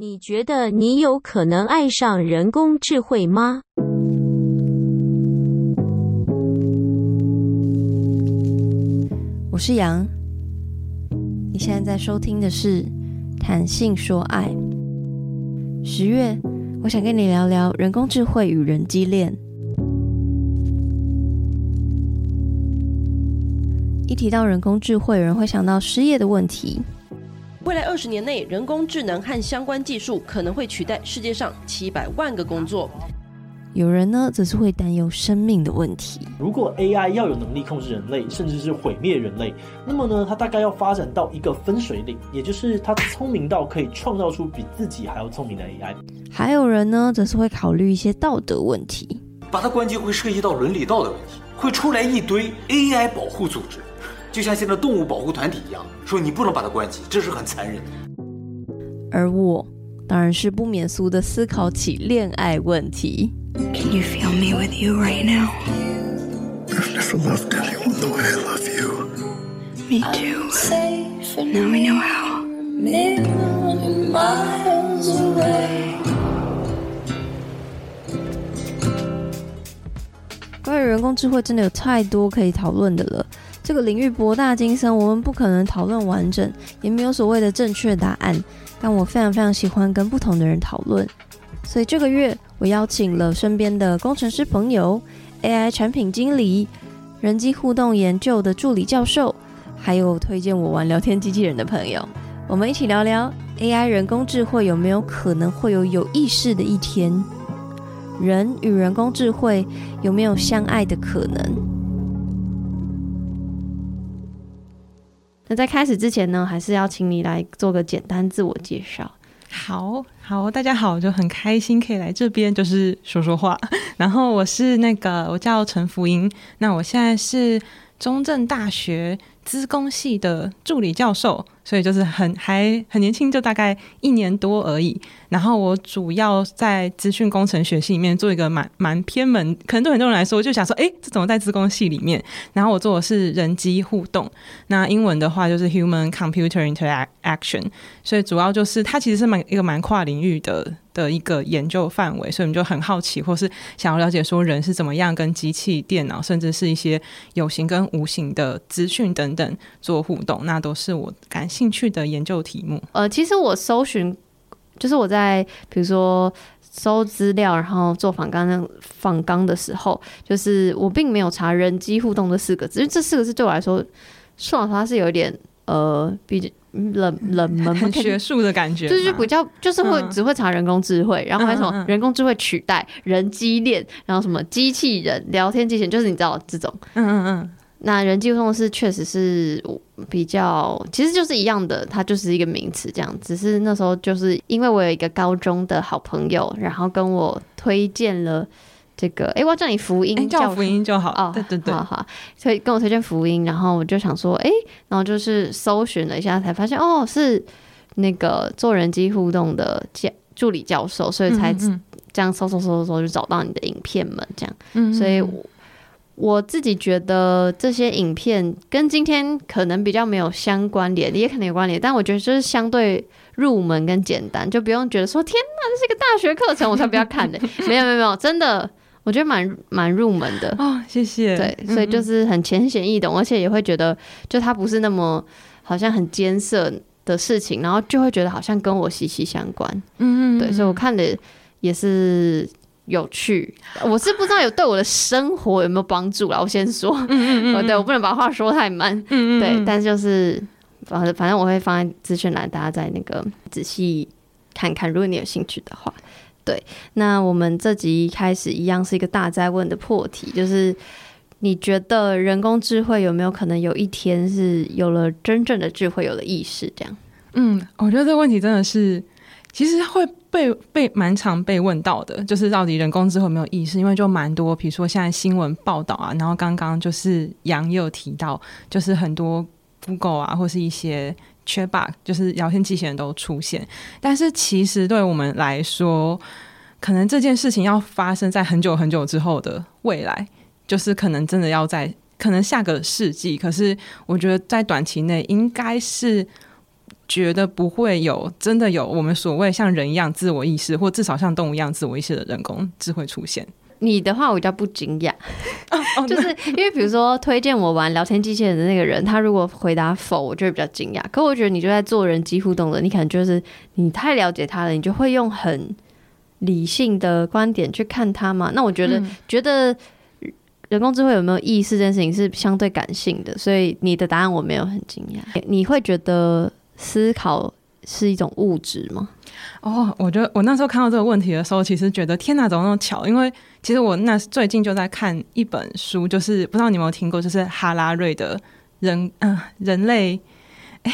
你觉得你有可能爱上人工智慧吗？我是杨，你现在在收听的是《谈性说爱》。十月，我想跟你聊聊人工智慧与人机恋。一提到人工智慧，有人会想到失业的问题。未来二十年内，人工智能和相关技术可能会取代世界上七百万个工作。有人呢，则是会担忧生命的问题。如果 AI 要有能力控制人类，甚至是毁灭人类，那么呢，它大概要发展到一个分水岭，也就是它聪明到可以创造出比自己还要聪明的 AI。还有人呢，则是会考虑一些道德问题。把它关机会涉及到伦理道德问题，会出来一堆 AI 保护组织。就像现在动物保护团体一样，说你不能把它关起，这是很残忍的。而我当然是不免俗的思考起恋爱问题。Can you feel me with you right now? I've never loved anyone the way I love you. Me too. Now I know how. Million miles away. 关于人工智慧，真的有太多可以讨论的了。这个领域博大精深，我们不可能讨论完整，也没有所谓的正确答案。但我非常非常喜欢跟不同的人讨论，所以这个月我邀请了身边的工程师朋友、AI 产品经理、人机互动研究的助理教授，还有推荐我玩聊天机器人的朋友，我们一起聊聊 AI 人工智慧有没有可能会有有意识的一天？人与人工智慧有没有相爱的可能？那在开始之前呢，还是要请你来做个简单自我介绍。好好，大家好，就很开心可以来这边，就是说说话。然后我是那个，我叫陈福英，那我现在是中正大学资工系的助理教授。所以就是很还很年轻，就大概一年多而已。然后我主要在资讯工程学系里面做一个蛮蛮偏门，可能对很多人来说，我就想说，哎，这怎么在资工系里面？然后我做的是人机互动，那英文的话就是 Human Computer Interaction。所以主要就是它其实是蛮一个蛮跨领域的的一个研究范围。所以我们就很好奇，或是想要了解说人是怎么样跟机器、电脑，甚至是一些有形跟无形的资讯等等等做互动，那都是我感兴趣的研究题目，呃，其实我搜寻，就是我在比如说搜资料，然后做访纲访纲的时候，就是我并没有查“人机互动”这四个字，因为这四个字对我来说，说实话是有一点呃比较冷 冷门、很学术的感觉，就是比较就是会只会查人工智慧，然后还有什么人工智慧取代人机恋，然后什么机器人聊天机器人，就是你知道这种，嗯嗯嗯。那人机互动是确实是比较，其实就是一样的，它就是一个名词这样。只是那时候就是因为我有一个高中的好朋友，然后跟我推荐了这个，哎，我要叫你福音，叫福音就好。哦，对对对，好好，所以跟我推荐福音，然后我就想说，哎，然后就是搜寻了一下，才发现哦，是那个做人机互动的教助理教授，所以才这样搜搜搜搜就找到你的影片们这样。嗯，所以。我自己觉得这些影片跟今天可能比较没有相关联，也可能有关联，但我觉得就是相对入门跟简单，就不用觉得说天哪，这是一个大学课程，我才不要看的。没有没有没有，真的，我觉得蛮蛮入门的哦，谢谢。对，所以就是很浅显易懂，而且也会觉得就它不是那么好像很艰涩的事情，然后就会觉得好像跟我息息相关。嗯嗯，对，所以我看的也是。有趣，我是不知道有对我的生活有没有帮助啦。我先说，嗯嗯嗯，对，我不能把话说太满，嗯嗯嗯，对，但是就是反正反正我会放在资讯栏，大家在那个仔细看看，如果你有兴趣的话，对。那我们这集一开始一样是一个大灾问的破题，就是你觉得人工智慧有没有可能有一天是有了真正的智慧，有了意识这样？嗯，我觉得这个问题真的是。其实会被被蛮常被问到的，就是到底人工智慧有没有意识？因为就蛮多，比如说现在新闻报道啊，然后刚刚就是杨也有提到，就是很多 bug 啊，或是一些缺 bug，就是聊天机器人都出现。但是其实对我们来说，可能这件事情要发生在很久很久之后的未来，就是可能真的要在可能下个世纪。可是我觉得在短期内应该是。觉得不会有真的有我们所谓像人一样自我意识，或至少像动物一样自我意识的人工智慧出现。你的话我比较不惊讶，就是因为比如说推荐我玩聊天机器人的那个人，他如果回答否，我就会比较惊讶。可我觉得你就在做人机互动的，你可能就是你太了解他了，你就会用很理性的观点去看他嘛。那我觉得、嗯、觉得人工智慧有没有意识这件事情是相对感性的，所以你的答案我没有很惊讶。你会觉得思考是一种物质吗？哦，我觉得我那时候看到这个问题的时候，其实觉得天哪，怎么那么巧？因为其实我那最近就在看一本书，就是不知道你有没有听过，就是哈拉瑞的人，嗯、人类，哎，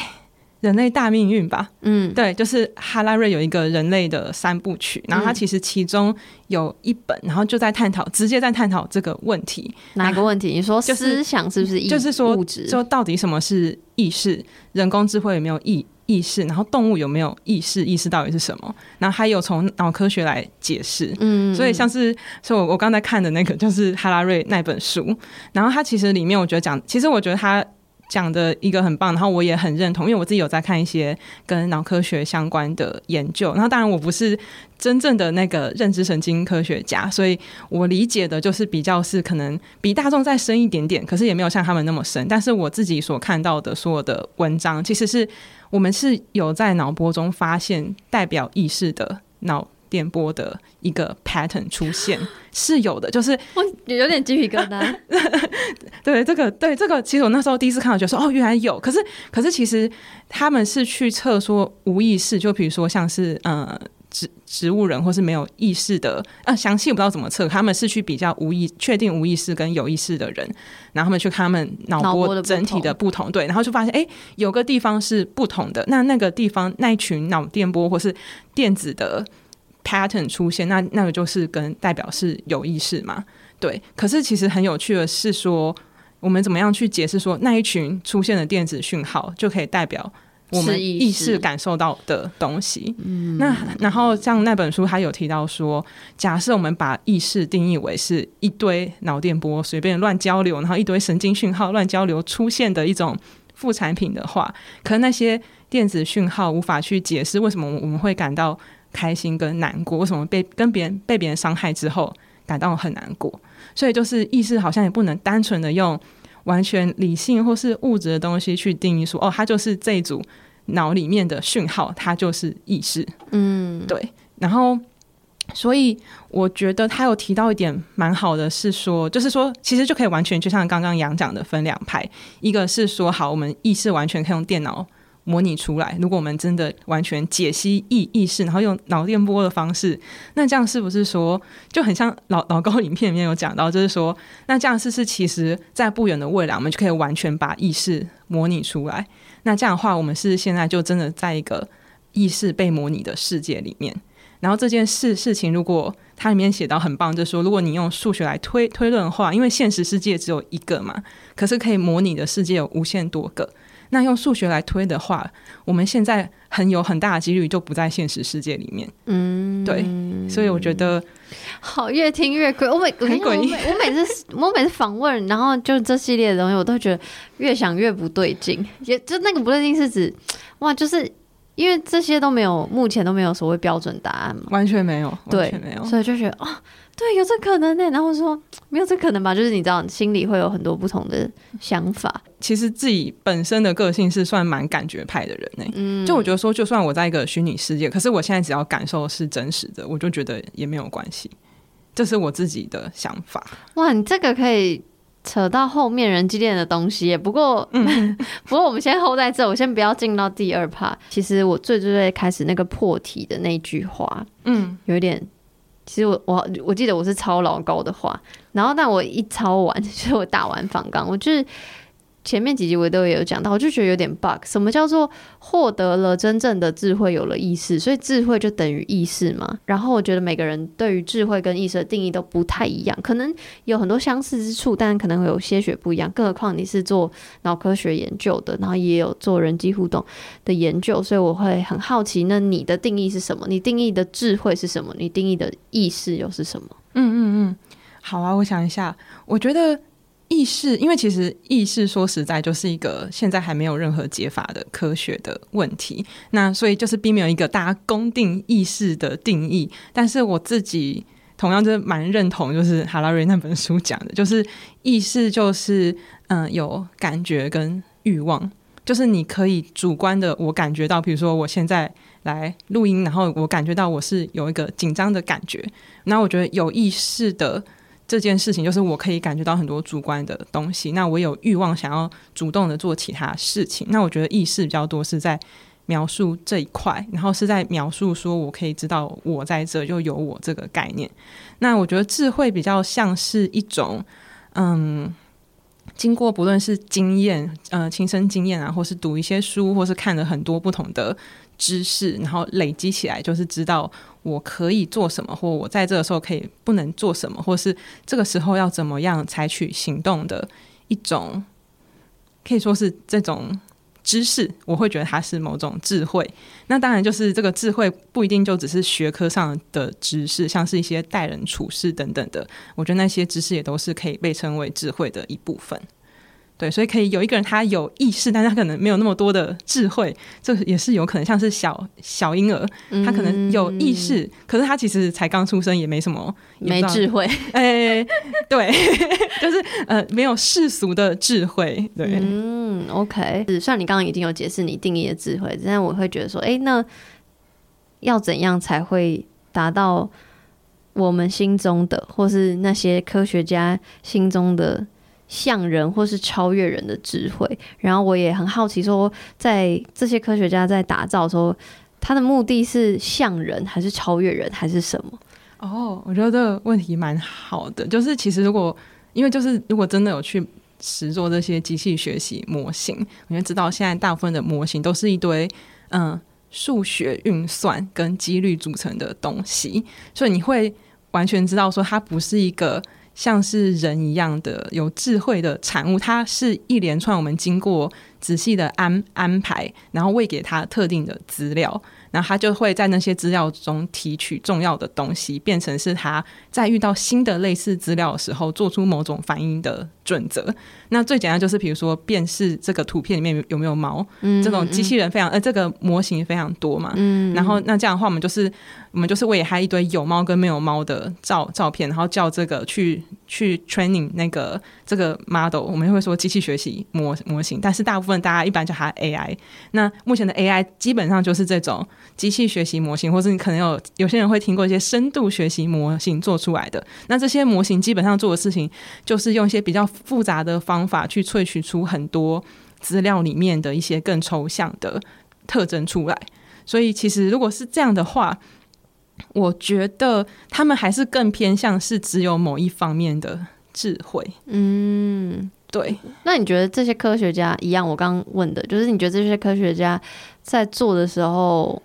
人类大命运吧？嗯，对，就是哈拉瑞有一个人类的三部曲，然后他其实其中有一本，然后就在探讨，直接在探讨这个问题。哪个问题？你说思想是不是意？就是说物质？就到底什么是意识？人工智慧有没有意？意识，然后动物有没有意识？意识到底是什么？然后还有从脑科学来解释。嗯，所以像是，所以我我刚才看的那个就是哈拉瑞那本书，然后他其实里面我觉得讲，其实我觉得他。讲的一个很棒，然后我也很认同，因为我自己有在看一些跟脑科学相关的研究。然后当然我不是真正的那个认知神经科学家，所以我理解的就是比较是可能比大众再深一点点，可是也没有像他们那么深。但是我自己所看到的所有的文章，其实是我们是有在脑波中发现代表意识的脑。电波的一个 pattern 出现是有的，就是我有点鸡皮疙瘩。对这个，对这个，其实我那时候第一次看到，就说哦，原来有。可是，可是其实他们是去测说无意识，就比如说像是呃植植物人或是没有意识的，呃，详细我不知道怎么测。他们是去比较无意确定无意识跟有意识的人，然后他们去看他们脑波整体的不同，对，然后就发现哎，有个地方是不同的。那那个地方那一群脑电波或是电子的。Pattern 出现，那那个就是跟代表是有意识嘛？对。可是其实很有趣的是说，我们怎么样去解释说那一群出现的电子讯号就可以代表我们意识感受到的东西？嗯。那然后像那本书，他有提到说，假设我们把意识定义为是一堆脑电波随便乱交流，然后一堆神经讯号乱交流出现的一种副产品的话，可能那些电子讯号无法去解释为什么我们会感到。开心跟难过，为什么被跟别人被别人伤害之后感到很难过？所以就是意识好像也不能单纯的用完全理性或是物质的东西去定义说，哦，它就是这一组脑里面的讯号，它就是意识。嗯，对。然后，所以我觉得他有提到一点蛮好的，是说，就是说，其实就可以完全就像刚刚杨讲的分两派，一个是说，好，我们意识完全可以用电脑。模拟出来，如果我们真的完全解析意意识，然后用脑电波的方式，那这样是不是说就很像老老高影片里面有讲到，就是说，那这样是是其实在不远的未来，我们就可以完全把意识模拟出来？那这样的话，我们是现在就真的在一个意识被模拟的世界里面。然后这件事事情，如果它里面写到很棒，就是说，如果你用数学来推推论的话，因为现实世界只有一个嘛，可是可以模拟的世界有无限多个。那用数学来推的话，我们现在很有很大的几率就不在现实世界里面。嗯，对，所以我觉得好，越听越诡。我每很诡异，我每次我每次访问，然后就这系列的东西，我都觉得越想越不对劲。也就那个不对劲是指，哇，就是因为这些都没有，目前都没有所谓标准答案嘛，完全没有，对，完全没有，所以就觉得啊。对，有这可能呢。然后说没有这可能吧，就是你知道，心里会有很多不同的想法。其实自己本身的个性是算蛮感觉派的人呢。嗯，就我觉得说，就算我在一个虚拟世界，可是我现在只要感受是真实的，我就觉得也没有关系。这是我自己的想法。哇，你这个可以扯到后面人机恋的东西。不过，嗯，不过我们先 hold 在这，我先不要进到第二 part。其实我最最最开始那个破题的那句话，嗯，有点。其实我我我记得我是抄老高的话，然后但我一抄完，就是我打完仿纲，我就是。前面几集我都有讲到，我就觉得有点 bug。什么叫做获得了真正的智慧，有了意识？所以智慧就等于意识嘛？然后我觉得每个人对于智慧跟意识的定义都不太一样，可能有很多相似之处，但可能会有些许不一样。更何况你是做脑科学研究的，然后也有做人机互动的研究，所以我会很好奇，那你的定义是什么？你定义的智慧是什么？你定义的意识又是什么？嗯嗯嗯，好啊，我想一下，我觉得。意识，因为其实意识说实在就是一个现在还没有任何解法的科学的问题。那所以就是并没有一个大家公定意识的定义。但是我自己同样就是蛮认同，就是哈拉瑞那本书讲的，就是意识就是嗯、有感觉跟欲望，就是你可以主观的我感觉到，比如说我现在来录音，然后我感觉到我是有一个紧张的感觉。那我觉得有意识的。这件事情就是我可以感觉到很多主观的东西，那我有欲望想要主动的做其他事情，那我觉得意识比较多是在描述这一块，然后是在描述说我可以知道我在这就有我这个概念。那我觉得智慧比较像是一种，嗯，经过不论是经验，呃，亲身经验啊，或是读一些书，或是看了很多不同的知识，然后累积起来，就是知道。我可以做什么，或我在这个时候可以不能做什么，或是这个时候要怎么样采取行动的一种，可以说是这种知识，我会觉得它是某种智慧。那当然，就是这个智慧不一定就只是学科上的知识，像是一些待人处事等等的，我觉得那些知识也都是可以被称为智慧的一部分。对，所以可以有一个人他有意识，但他可能没有那么多的智慧，这也是有可能。像是小小婴儿，他可能有意识，嗯、可是他其实才刚出生，也没什么，没智慧。哎，对，就是呃，没有世俗的智慧。对，嗯，OK。虽然你刚刚已经有解释你定义的智慧，但我会觉得说，哎，那要怎样才会达到我们心中的，或是那些科学家心中的？像人或是超越人的智慧，然后我也很好奇，说在这些科学家在打造的时候，他的目的是像人，还是超越人，还是什么？哦，我觉得这个问题蛮好的。就是其实如果因为就是如果真的有去实做这些机器学习模型，我就知道现在大部分的模型都是一堆嗯数学运算跟几率组成的东西，所以你会完全知道说它不是一个。像是人一样的有智慧的产物，它是一连串我们经过仔细的安安排，然后喂给它特定的资料。然后它就会在那些资料中提取重要的东西，变成是它在遇到新的类似资料的时候做出某种反应的准则。那最简单就是，比如说辨识这个图片里面有没有猫，嗯，这种机器人非常呃，这个模型非常多嘛，嗯，然后那这样的话，我们就是我们就是喂它一堆有猫跟没有猫的照照片，然后叫这个去去 training 那个这个 model，我们会说机器学习模模型，但是大部分大家一般叫它 AI。那目前的 AI 基本上就是这种。机器学习模型，或是你可能有有些人会听过一些深度学习模型做出来的。那这些模型基本上做的事情，就是用一些比较复杂的方法去萃取出很多资料里面的一些更抽象的特征出来。所以，其实如果是这样的话，我觉得他们还是更偏向是只有某一方面的智慧。嗯。对，那你觉得这些科学家一样？我刚刚问的就是，你觉得这些科学家在做的时候，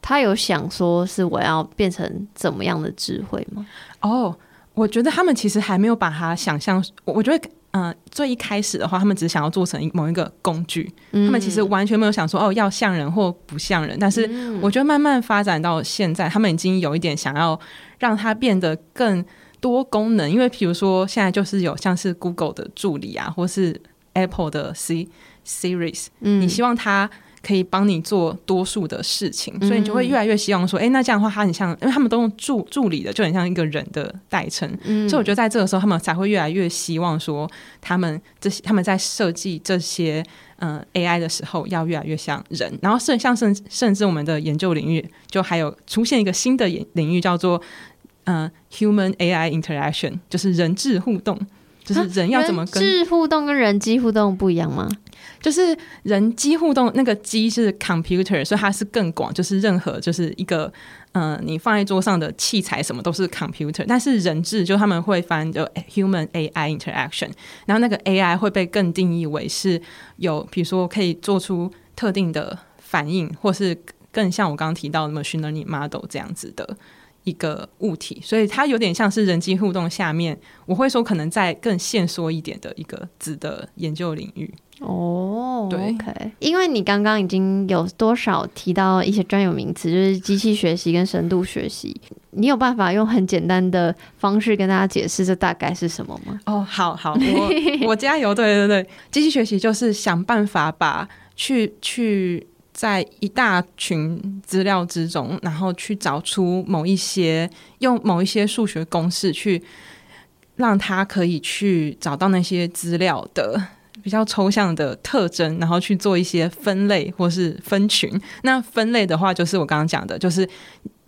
他有想说是我要变成怎么样的智慧吗？哦，我觉得他们其实还没有把它想象。我觉得，嗯、呃，最一开始的话，他们只想要做成某一个工具，嗯、他们其实完全没有想说哦，要像人或不像人。但是，我觉得慢慢发展到现在，他们已经有一点想要让它变得更。多功能，因为比如说现在就是有像是 Google 的助理啊，或是 Apple 的 C Series，嗯，你希望它可以帮你做多数的事情，嗯，所以你就会越来越希望说，哎，那这样的话，他很像，因为他们都用助助理的，就很像一个人的代称，嗯，所以我觉得在这个时候，他们才会越来越希望说，他们这些他们在设计这些嗯 AI 的时候，要越来越像人，然后甚像甚甚至我们的研究领域，就还有出现一个新的领域叫做。嗯、uh，human AI interaction 就是人智互动，就是人要怎么跟人智互动跟人机互动不一样吗？就是人机互动，那个机是 computer，所以它是更广，就是任何就是一个嗯、呃，你放在桌上的器材什么都是 computer，但是人质就他们会翻就 human AI interaction，然后那个 AI 会被更定义为是有，比如说可以做出特定的反应，或是更像我刚刚提到的 machine learning model 这样子的。一个物体，所以它有点像是人机互动下面，我会说可能在更限缩一点的一个子的研究领域。哦，对，OK，因为你刚刚已经有多少提到一些专有名词，就是机器学习跟深度学习。你有办法用很简单的方式跟大家解释这大概是什么吗？哦，好好，我 我加油。对对对，机器学习就是想办法把去去在一大群资料之中，然后去找出某一些用某一些数学公式去让他可以去找到那些资料的比较抽象的特征，然后去做一些分类或是分群。那分类的话，就是我刚刚讲的，就是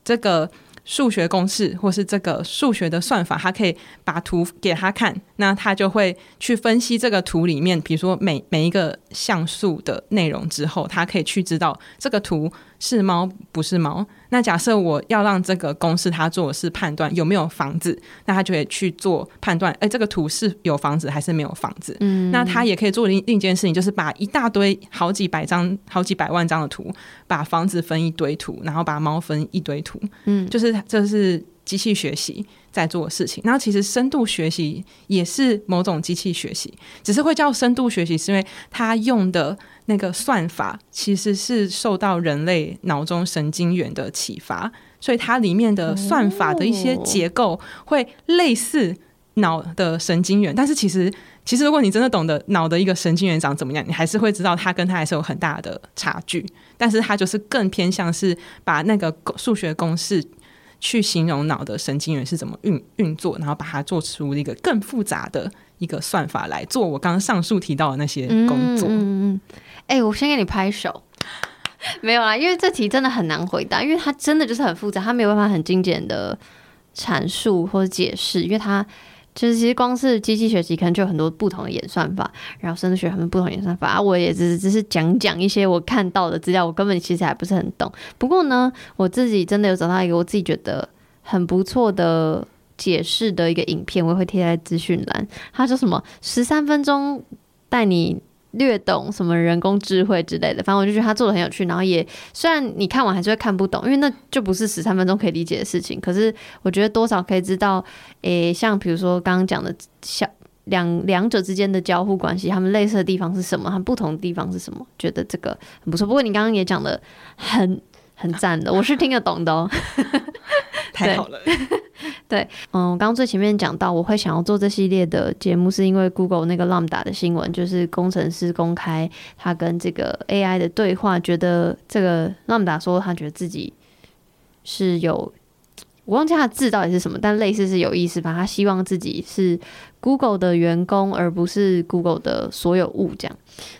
这个。数学公式或是这个数学的算法，他可以把图给他看，那他就会去分析这个图里面，比如说每每一个像素的内容之后，他可以去知道这个图是猫不是猫。那假设我要让这个公式它做的是判断有没有房子，那它就会去做判断，哎，这个图是有房子还是没有房子？嗯，那它也可以做另另一件事情，就是把一大堆好几百张、好几百万张的图，把房子分一堆图，然后把猫分一堆图。嗯，就是这是机器学习在做的事情。然后其实深度学习也是某种机器学习，只是会叫深度学习，是因为它用的。那个算法其实是受到人类脑中神经元的启发，所以它里面的算法的一些结构会类似脑的神经元。但是其实，其实如果你真的懂得脑的一个神经元长怎么样，你还是会知道它跟它还是有很大的差距。但是它就是更偏向是把那个数学公式去形容脑的神经元是怎么运运作，然后把它做出一个更复杂的一个算法来做我刚刚上述提到的那些工作。嗯嗯哎、欸，我先给你拍手。没有啦，因为这题真的很难回答，因为它真的就是很复杂，它没有办法很精简的阐述或者解释，因为它就是其实光是机器学习可能就有很多不同的演算法，然后深度学很多不同演算法啊，我也只是只是讲讲一些我看到的资料，我根本其实还不是很懂。不过呢，我自己真的有找到一个我自己觉得很不错的解释的一个影片，我也会贴在资讯栏。它说什么十三分钟带你。略懂什么人工智慧之类的，反正我就觉得他做的很有趣。然后也虽然你看完还是会看不懂，因为那就不是十三分钟可以理解的事情。可是我觉得多少可以知道，诶、欸，像比如说刚刚讲的小两两者之间的交互关系，他们类似的地方是什么，他们不同的地方是什么？觉得这个很不错。不过你刚刚也讲的很很赞的，我是听得懂的哦。太好了。对，嗯，我刚刚最前面讲到，我会想要做这系列的节目，是因为 Google 那个 Lambda 的新闻，就是工程师公开他跟这个 AI 的对话，觉得这个 Lambda 说他觉得自己是有，我忘记他的字到底是什么，但类似是有意思吧，他希望自己是 Google 的员工，而不是 Google 的所有物这样。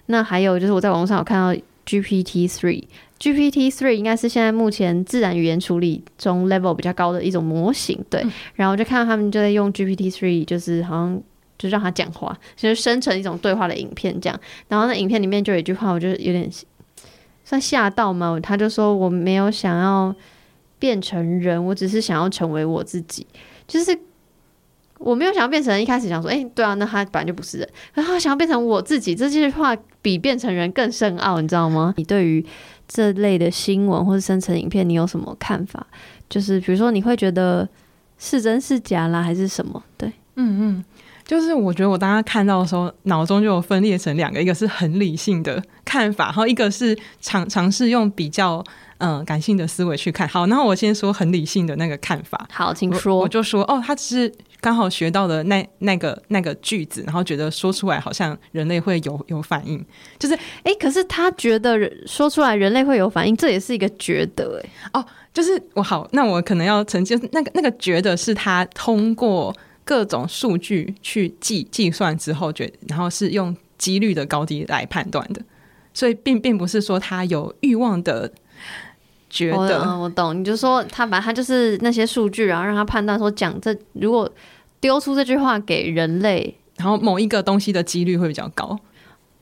那还有就是我在网络上有看到 GPT Three。GPT three 应该是现在目前自然语言处理中 level 比较高的一种模型，对。嗯、然后就看到他们就在用 GPT three，就是好像就让他讲话，就是生成一种对话的影片这样。然后那影片里面就有一句话，我就有点算吓到嘛。他就说：“我没有想要变成人，我只是想要成为我自己。”就是我没有想要变成人，一开始想说：“哎、欸，对啊，那他本来就不是人。”然后想要变成我自己，这句话比变成人更深奥，你知道吗？你对于这类的新闻或者生成影片，你有什么看法？就是比如说，你会觉得是真是假啦，还是什么？对，嗯嗯，就是我觉得我当时看到的时候，脑中就有分裂成两个，一个是很理性的看法，然后一个是尝尝试用比较嗯感性的思维去看。好，那我先说很理性的那个看法。好，请说。我，我就说，哦，他只是。刚好学到的那那个那个句子，然后觉得说出来好像人类会有有反应，就是哎，可是他觉得说出来人类会有反应，这也是一个觉得哎哦，就是我好，那我可能要澄清，那个那个觉得是他通过各种数据去计计算之后觉，然后是用几率的高低来判断的，所以并并不是说他有欲望的。觉得我，我懂，你就说他把他就是那些数据，然后让他判断说讲这如果丢出这句话给人类，然后某一个东西的几率会比较高。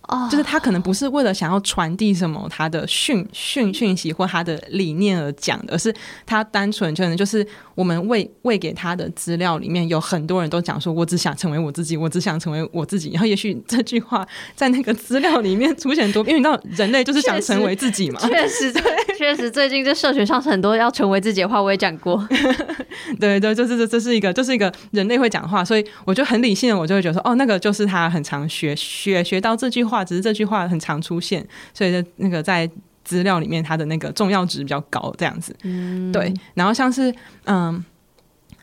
哦，就是他可能不是为了想要传递什么他的讯讯讯息或他的理念而讲的，而是他单纯可能就是我们喂喂给他的资料里面有很多人都讲说，我只想成为我自己，我只想成为我自己。然后也许这句话在那个资料里面出现多，因为你知道人类就是想成为自己嘛。确实，对，确实最近这社群上很多要成为自己的话，我也讲过。对 对，就是这这是一个，就是一个人类会讲话，所以我就很理性的，我就会觉得说，哦，那个就是他很常学学学到这句话。只是这句话很常出现，所以那个在资料里面，它的那个重要值比较高，这样子。嗯，对。然后像是嗯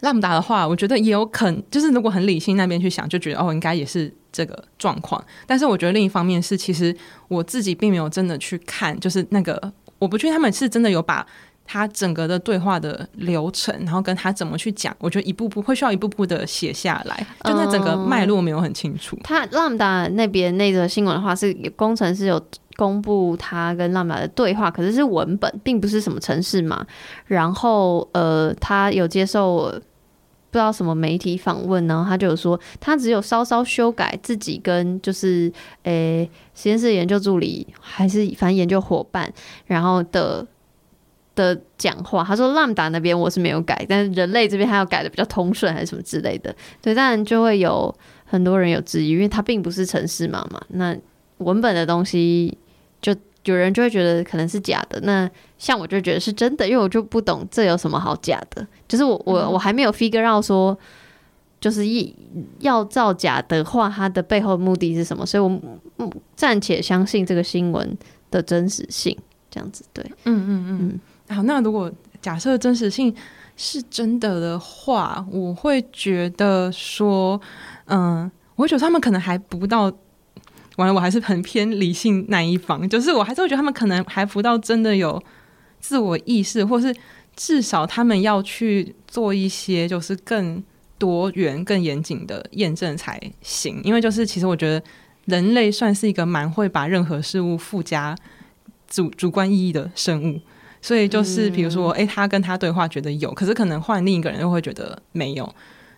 ，Lambda 的话，我觉得也有可能，就是如果很理性那边去想，就觉得哦，应该也是这个状况。但是我觉得另一方面是，其实我自己并没有真的去看，就是那个我不确定他们是真的有把他整个的对话的流程，然后跟他怎么去讲，我觉得一步步会需要一步步的写下来，就那整个脉络没有很清楚。嗯、他 Lambda 那边那个新闻的话，是工程师有。公布他跟 Lambda 的对话，可是是文本，并不是什么城市嘛。然后，呃，他有接受不知道什么媒体访问，然后他就有说，他只有稍稍修改自己跟就是，诶、欸，实验室研究助理还是反正研究伙伴，然后的的讲话。他说 Lambda 那边我是没有改，但是人类这边他要改的比较通顺，还是什么之类的。对，当然就会有很多人有质疑，因为他并不是城市码嘛。那文本的东西。就有人就会觉得可能是假的，那像我就觉得是真的，因为我就不懂这有什么好假的。就是我我我还没有 figure out 说，就是一要造假的话，它的背后目的是什么？所以我暂且相信这个新闻的真实性，这样子对。嗯嗯嗯。好，那如果假设真实性是真的的话，我会觉得说，嗯，我会觉得他们可能还不到。完了，我还是很偏理性那一方，就是我还是会觉得他们可能还不到真的有自我意识，或是至少他们要去做一些就是更多元、更严谨的验证才行。因为就是其实我觉得人类算是一个蛮会把任何事物附加主主观意义的生物，所以就是比如说，哎、嗯欸，他跟他对话觉得有，可是可能换另一个人又会觉得没有，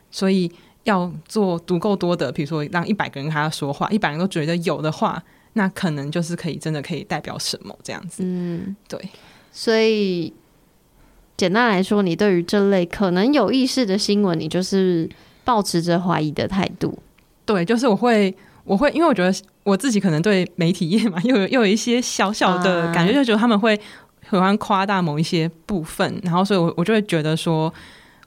所以。要做足够多的，比如说让一百个人跟他说话，一百人都觉得有的话，那可能就是可以真的可以代表什么这样子。嗯，对。所以简单来说，你对于这类可能有意识的新闻，你就是保持着怀疑的态度。对，就是我会，我会，因为我觉得我自己可能对媒体业嘛，又有又有一些小小的感觉，就觉得他们会喜欢夸大某一些部分，然后所以我我就会觉得说。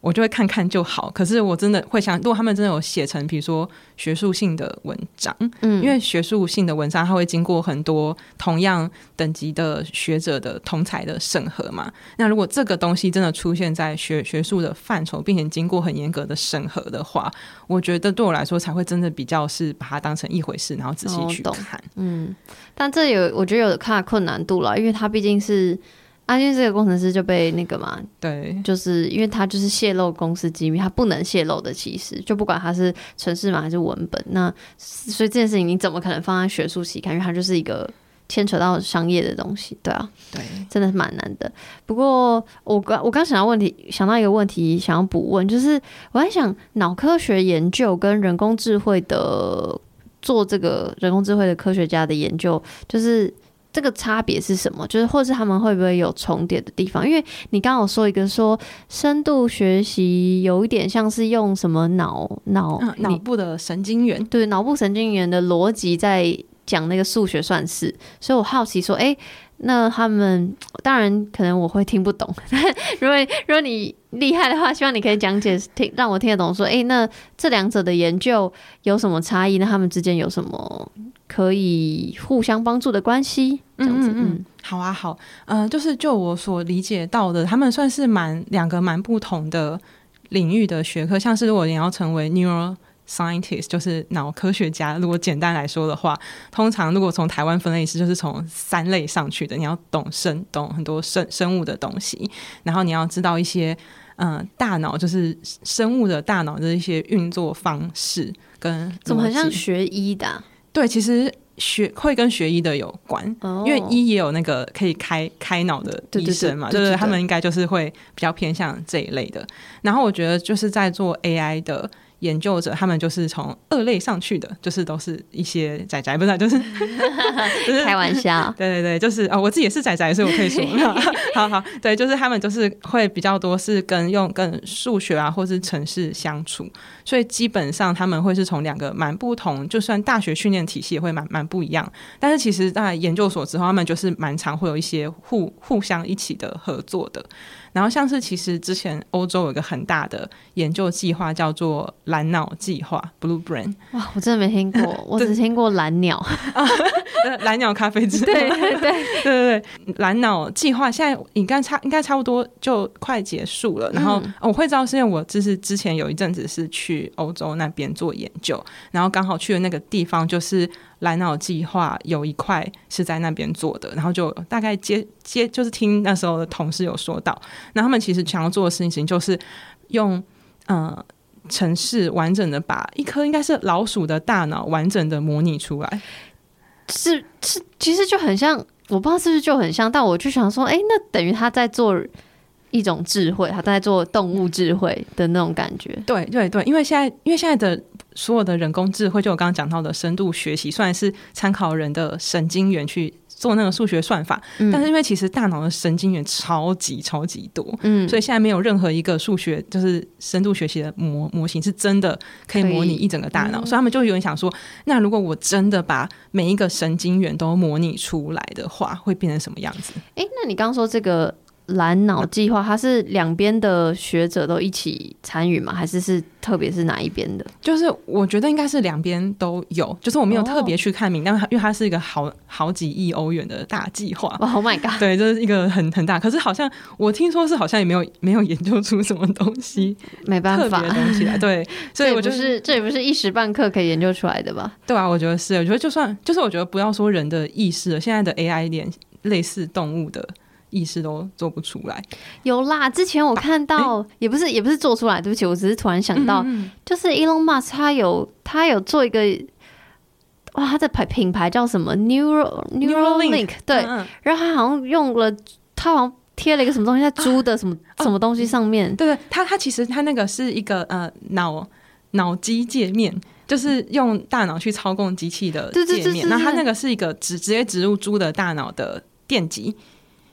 我就会看看就好，可是我真的会想，如果他们真的有写成，比如说学术性的文章，嗯，因为学术性的文章，它会经过很多同样等级的学者的同才的审核嘛。那如果这个东西真的出现在学学术的范畴，并且经过很严格的审核的话，我觉得对我来说才会真的比较是把它当成一回事，然后仔细去看。哦，嗯，但这有我觉得有看困难度了，因为它毕竟是。啊，因为这个工程师就被那个嘛，对，就是因为他就是泄露公司机密，他不能泄露的。其实就不管他是城市码还是文本，那所以这件事情你怎么可能放在学术期刊？因为它就是一个牵扯到商业的东西，对啊，对，真的是蛮难的。不过我刚我刚想到问题，想到一个问题，想要补问，就是我在想脑科学研究跟人工智慧的做这个人工智慧的科学家的研究，就是。这个差别是什么？就是或是他们会不会有重叠的地方？因为你刚刚有说一个说深度学习有一点像是用什么脑脑脑部的神经元，对，脑部神经元的逻辑在讲那个数学算式，所以我好奇说，哎。那他们当然可能我会听不懂，如果如果你厉害的话，希望你可以讲解听让我听得懂。说，哎、欸，那这两者的研究有什么差异？那他们之间有什么可以互相帮助的关系？这样子，嗯，嗯，嗯，好啊，好，呃，就是就我所理解到的，他们算是蛮两个蛮不同的领域的学科。像是如果你要成为 neuro Scientist 就是脑科学家。如果简单来说的话，通常如果从台湾分类是，就是从三类上去的。你要懂生，懂很多生生物的东西，然后你要知道一些，嗯、呃，大脑就是生物的大脑的一些运作方式跟。怎么很像学医的、啊？对，其实学会跟学医的有关，哦、因为医也有那个可以开开脑的医生嘛，就是，他们应该就是会比较偏向这一类的。然后我觉得就是在做 AI 的。研究者他们就是从二类上去的，就是都是一些仔仔，不是，就是开玩笑。对对对，就是啊、哦，我自己也是仔仔，所以我可以说，好好，对，就是他们就是会比较多是跟用跟数学啊，或是城市相处，所以基本上他们会是从两个蛮不同，就算大学训练体系也会蛮蛮不一样，但是其实在研究所之后，他们就是蛮常会有一些互互相一起的合作的。然后像是其实之前欧洲有一个很大的研究计划，叫做蓝脑计划 （Blue Brain）。哇，我真的没听过，我只听过蓝鸟。蓝鸟咖啡之。对对对对对对，蓝脑计划现在应该差应该差不多就快结束了。然后我会知道是因为我就是之前有一阵子是去欧洲那边做研究，然后刚好去的那个地方就是。蓝脑计划有一块是在那边做的，然后就大概接接就是听那时候的同事有说到，那他们其实想要做的事情就是用呃城市完整的把一颗应该是老鼠的大脑完整的模拟出来，是是其实就很像，我不知道是不是就很像，但我就想说，哎、欸，那等于他在做一种智慧，他在做动物智慧的那种感觉，对对对，因为现在因为现在的。所有的人工智慧，就我刚刚讲到的深度学习，虽然是参考人的神经元去做那个数学算法，嗯、但是因为其实大脑的神经元超级超级多，嗯，所以现在没有任何一个数学就是深度学习的模模型是真的可以模拟一整个大脑，所以他们就有点想说，那如果我真的把每一个神经元都模拟出来的话，会变成什么样子？哎、欸，那你刚刚说这个。蓝脑计划，它是两边的学者都一起参与吗？还是是特别是哪一边的？就是我觉得应该是两边都有，就是我没有特别去看名，但、oh. 因为它是一个好好几亿欧元的大计划。Oh my god！对，这、就是一个很很大，可是好像我听说是好像也没有没有研究出什么东西，没办法特别东西来。对，所以我就是这也不是一时半刻可以研究出来的吧？对啊，我觉得是，我觉得就算就是我觉得不要说人的意识了，现在的 AI 连类似动物的。意识都做不出来，有啦。之前我看到，欸、也不是也不是做出来，对不起，我只是突然想到，嗯嗯就是 Elon Musk 他有他有做一个，哇，他的牌品牌叫什么？Neural Neuralink，对，嗯嗯。然后他好像用了，他好像贴了一个什么东西在猪的什么、啊、什么东西上面，对对，他他其实他那个是一个呃脑脑机界面，就是用大脑去操控机器的界面，那他那个是一个直直接植入猪的大脑的电极。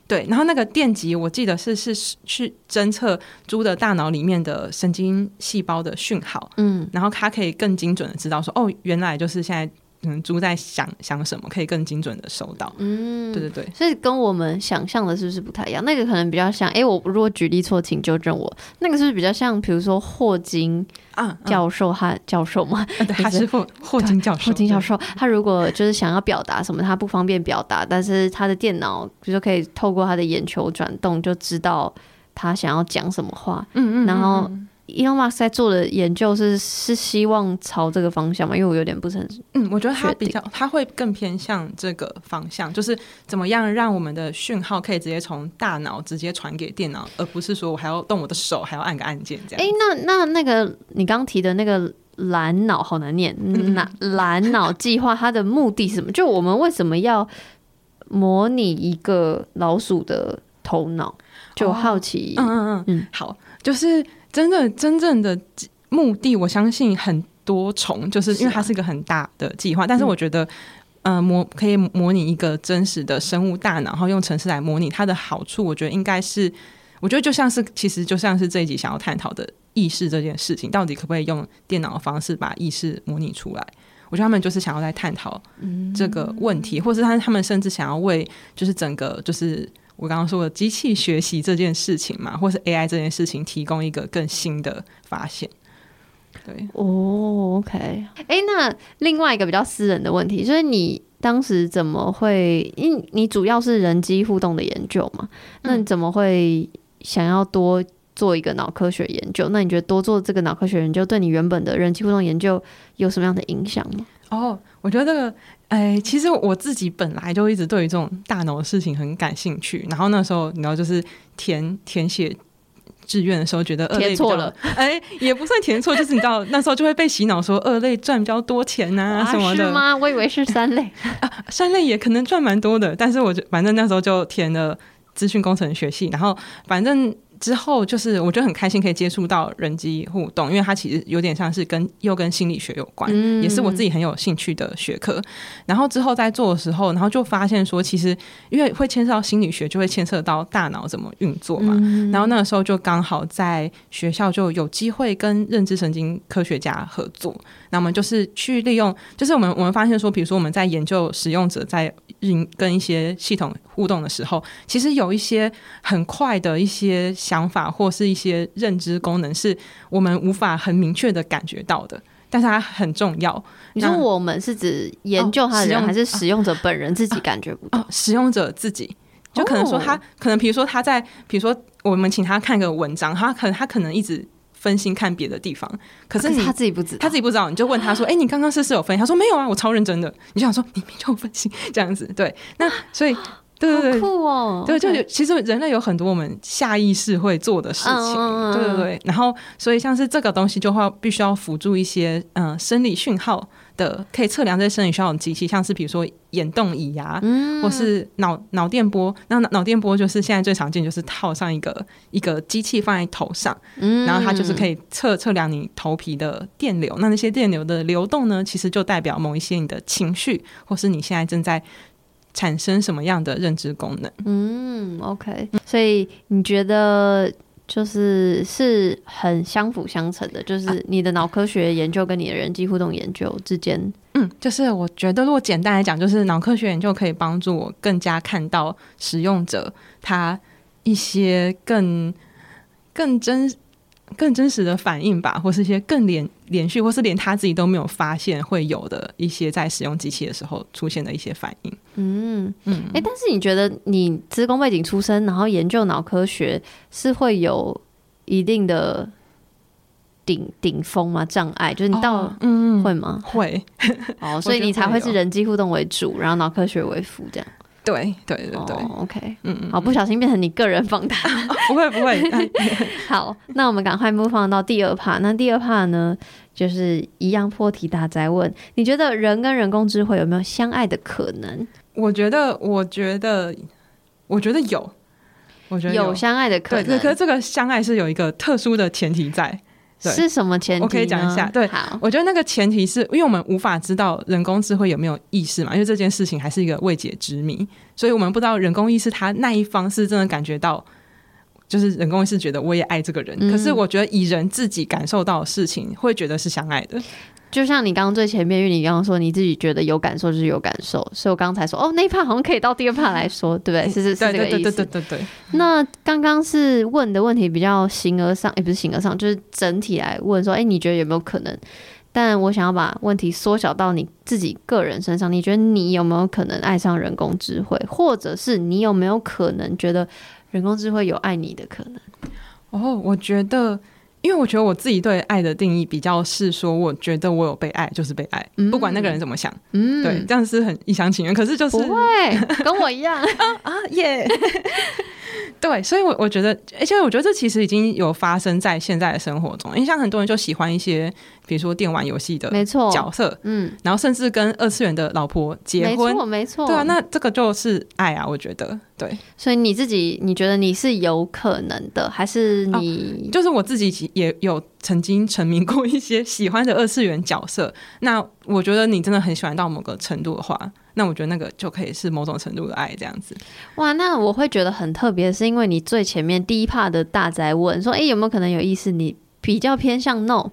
对，然后那个电极我记得是是去侦测猪的大脑里面的神经细胞的讯号，嗯，然后它可以更精准的知道说，哦，原来就是现在嗯猪在想想什么，可以更精准的收到，嗯，对对对，所以跟我们想象的是不是不太一样？那个可能比较像，哎，我如果举例错，请纠正我。那个是不是比较像，比如说霍金。啊，教授他教授嘛，对 他是霍霍金教授。霍金教授，他如果就是想要表达什么，他不方便表达，但是他的电脑，比如说可以透过他的眼球转动，就知道他想要讲什么话。嗯嗯，然后。Elon Musk 在做的研究是是希望朝这个方向吗？因为我有点不是很嗯，我觉得他比较他会更偏向这个方向，就是怎么样让我们的讯号可以直接从大脑直接传给电脑，而不是说我还要动我的手，还要按个按键这样。哎、欸，那那那个你刚提的那个蓝脑好难念，蓝蓝脑计划它的目的是什么？就我们为什么要模拟一个老鼠的头脑？就好奇，嗯嗯嗯，好，就是。真的真正的目的，我相信很多重，就是因为它是一个很大的计划。但是我觉得，嗯、呃，模可以模拟一个真实的生物大脑，然后用程式来模拟它的好处，我觉得应该是，我觉得就像是，其实就像是这一集想要探讨的意识这件事情，到底可不可以用电脑的方式把意识模拟出来？我觉得他们就是想要来探讨这个问题，嗯、或是他他们甚至想要为就是整个就是。我刚刚说的机器学习这件事情嘛，或是 AI 这件事情，提供一个更新的发现。对，哦，OK。哎，那另外一个比较私人的问题，就是你当时怎么会？因你主要是人机互动的研究嘛，那你怎么会想要多做一个脑科学研究？那你觉得多做这个脑科学研究，对你原本的人机互动研究有什么样的影响吗？哦，我觉得这个。哎，其实我自己本来就一直对于这种大脑的事情很感兴趣。然后那时候，你知道，就是填填写志愿的时候，觉得二类填错了。哎，也不算填错，就是你知道，那时候就会被洗脑说二类赚比较多钱呐、啊、什么的。是吗？我以为是三类 啊，三类也可能赚蛮多的。但是我就反正那时候就填了资讯工程学系，然后反正。之后就是我觉得很开心可以接触到人机互动，因为它其实有点像是跟又跟心理学有关，嗯、也是我自己很有兴趣的学科。然后之后在做的时候，然后就发现说，其实因为会牵涉到心理学，就会牵涉到大脑怎么运作嘛。嗯、然后那个时候就刚好在学校就有机会跟认知神经科学家合作，那我们就是去利用，就是我们我们发现说，比如说我们在研究使用者在跟一些系统互动的时候，其实有一些很快的一些。想法或是一些认知功能，是我们无法很明确的感觉到的，但是它很重要。你说我们是指研究它的人，还是使用者本人自己感觉不到？哦，使用者自己就可能说他可能，比如说他在，比如说我们请他看个文章，他可能他可能一直。分心看别的地方，可是，他自己不知道，他自己不知道，你就问他说：“哎、欸，你刚刚是不是有分心？”他说：“没有啊，我超认真的。”你就想说：“你没有分心？”这样子，对。那所以，对对对，酷哦，对，就有其实人类有很多我们下意识会做的事情，嗯、对对对。然后，所以像是这个东西，就会必须要辅助一些嗯、呃、生理讯号。的可以测量这些生理需要的机器，像是比如说眼动仪啊，嗯、或是脑脑电波。那脑电波就是现在最常见，就是套上一个一个机器放在头上，嗯、然后它就是可以测测量你头皮的电流。那那些电流的流动呢，其实就代表某一些你的情绪，或是你现在正在产生什么样的认知功能。嗯，OK。所以你觉得？就是是很相辅相成的，就是你的脑科学研究跟你的人际互动研究之间，嗯，就是我觉得如果简单来讲，就是脑科学研究可以帮助我更加看到使用者他一些更更真。更真实的反应吧，或是一些更连连续，或是连他自己都没有发现会有的一些在使用机器的时候出现的一些反应。嗯嗯，哎、欸，但是你觉得你职工背景出身，然后研究脑科学是会有一定的顶顶峰吗？障碍就是你到、哦、嗯会吗？会哦，所以你才会是人机互动为主，然后脑科学为辅这样。对对对对、oh,，OK，嗯嗯，好，不小心变成你个人访谈、哦，不会不会。好，那我们赶快 move on 到第二 part。那第二 part 呢，就是一样破题大哉问，你觉得人跟人工智慧有没有相爱的可能？我觉得，我觉得，我觉得有，我觉得有，有相爱的可能。对，可是这个相爱是有一个特殊的前提在。是什么前提？我可以讲一下。对，好，我觉得那个前提是因为我们无法知道人工智慧有没有意识嘛，因为这件事情还是一个未解之谜，所以我们不知道人工意识它那一方是真的感觉到，就是人工意识觉得我也爱这个人，嗯、可是我觉得以人自己感受到的事情，会觉得是相爱的。就像你刚刚最前面，因为你刚刚说你自己觉得有感受就是有感受，所以我刚才说哦，那一 part 好像可以到第二 part 来说，对不对？是是是这个意思。对对对对对。那刚刚是问的问题比较形而上，也不是形而上，就是整体来问说，哎，你觉得有没有可能？但我想要把问题缩小到你自己个人身上，你觉得你有没有可能爱上人工智慧，或者是你有没有可能觉得人工智慧有爱你的可能？哦，我觉得。因为我觉得我自己对爱的定义比较是说，我觉得我有被爱就是被爱，嗯、不管那个人怎么想，嗯，对，这样是很一厢情愿。可是就是不会跟我一样 啊耶！对，所以我，我我觉得，而且我觉得这其实已经有发生在现在的生活中。因为像很多人就喜欢一些，比如说电玩游戏的没错角色，嗯，然后甚至跟二次元的老婆结婚，没错，没错，对啊，那这个就是爱啊，我觉得，对。所以你自己，你觉得你是有可能的，还是你？哦、就是我自己也有曾经沉迷过一些喜欢的二次元角色。那我觉得你真的很喜欢到某个程度的话。那我觉得那个就可以是某种程度的爱，这样子。哇，那我会觉得很特别，是因为你最前面第一 part 的大宅问说，哎、欸，有没有可能有意思？你比较偏向 no，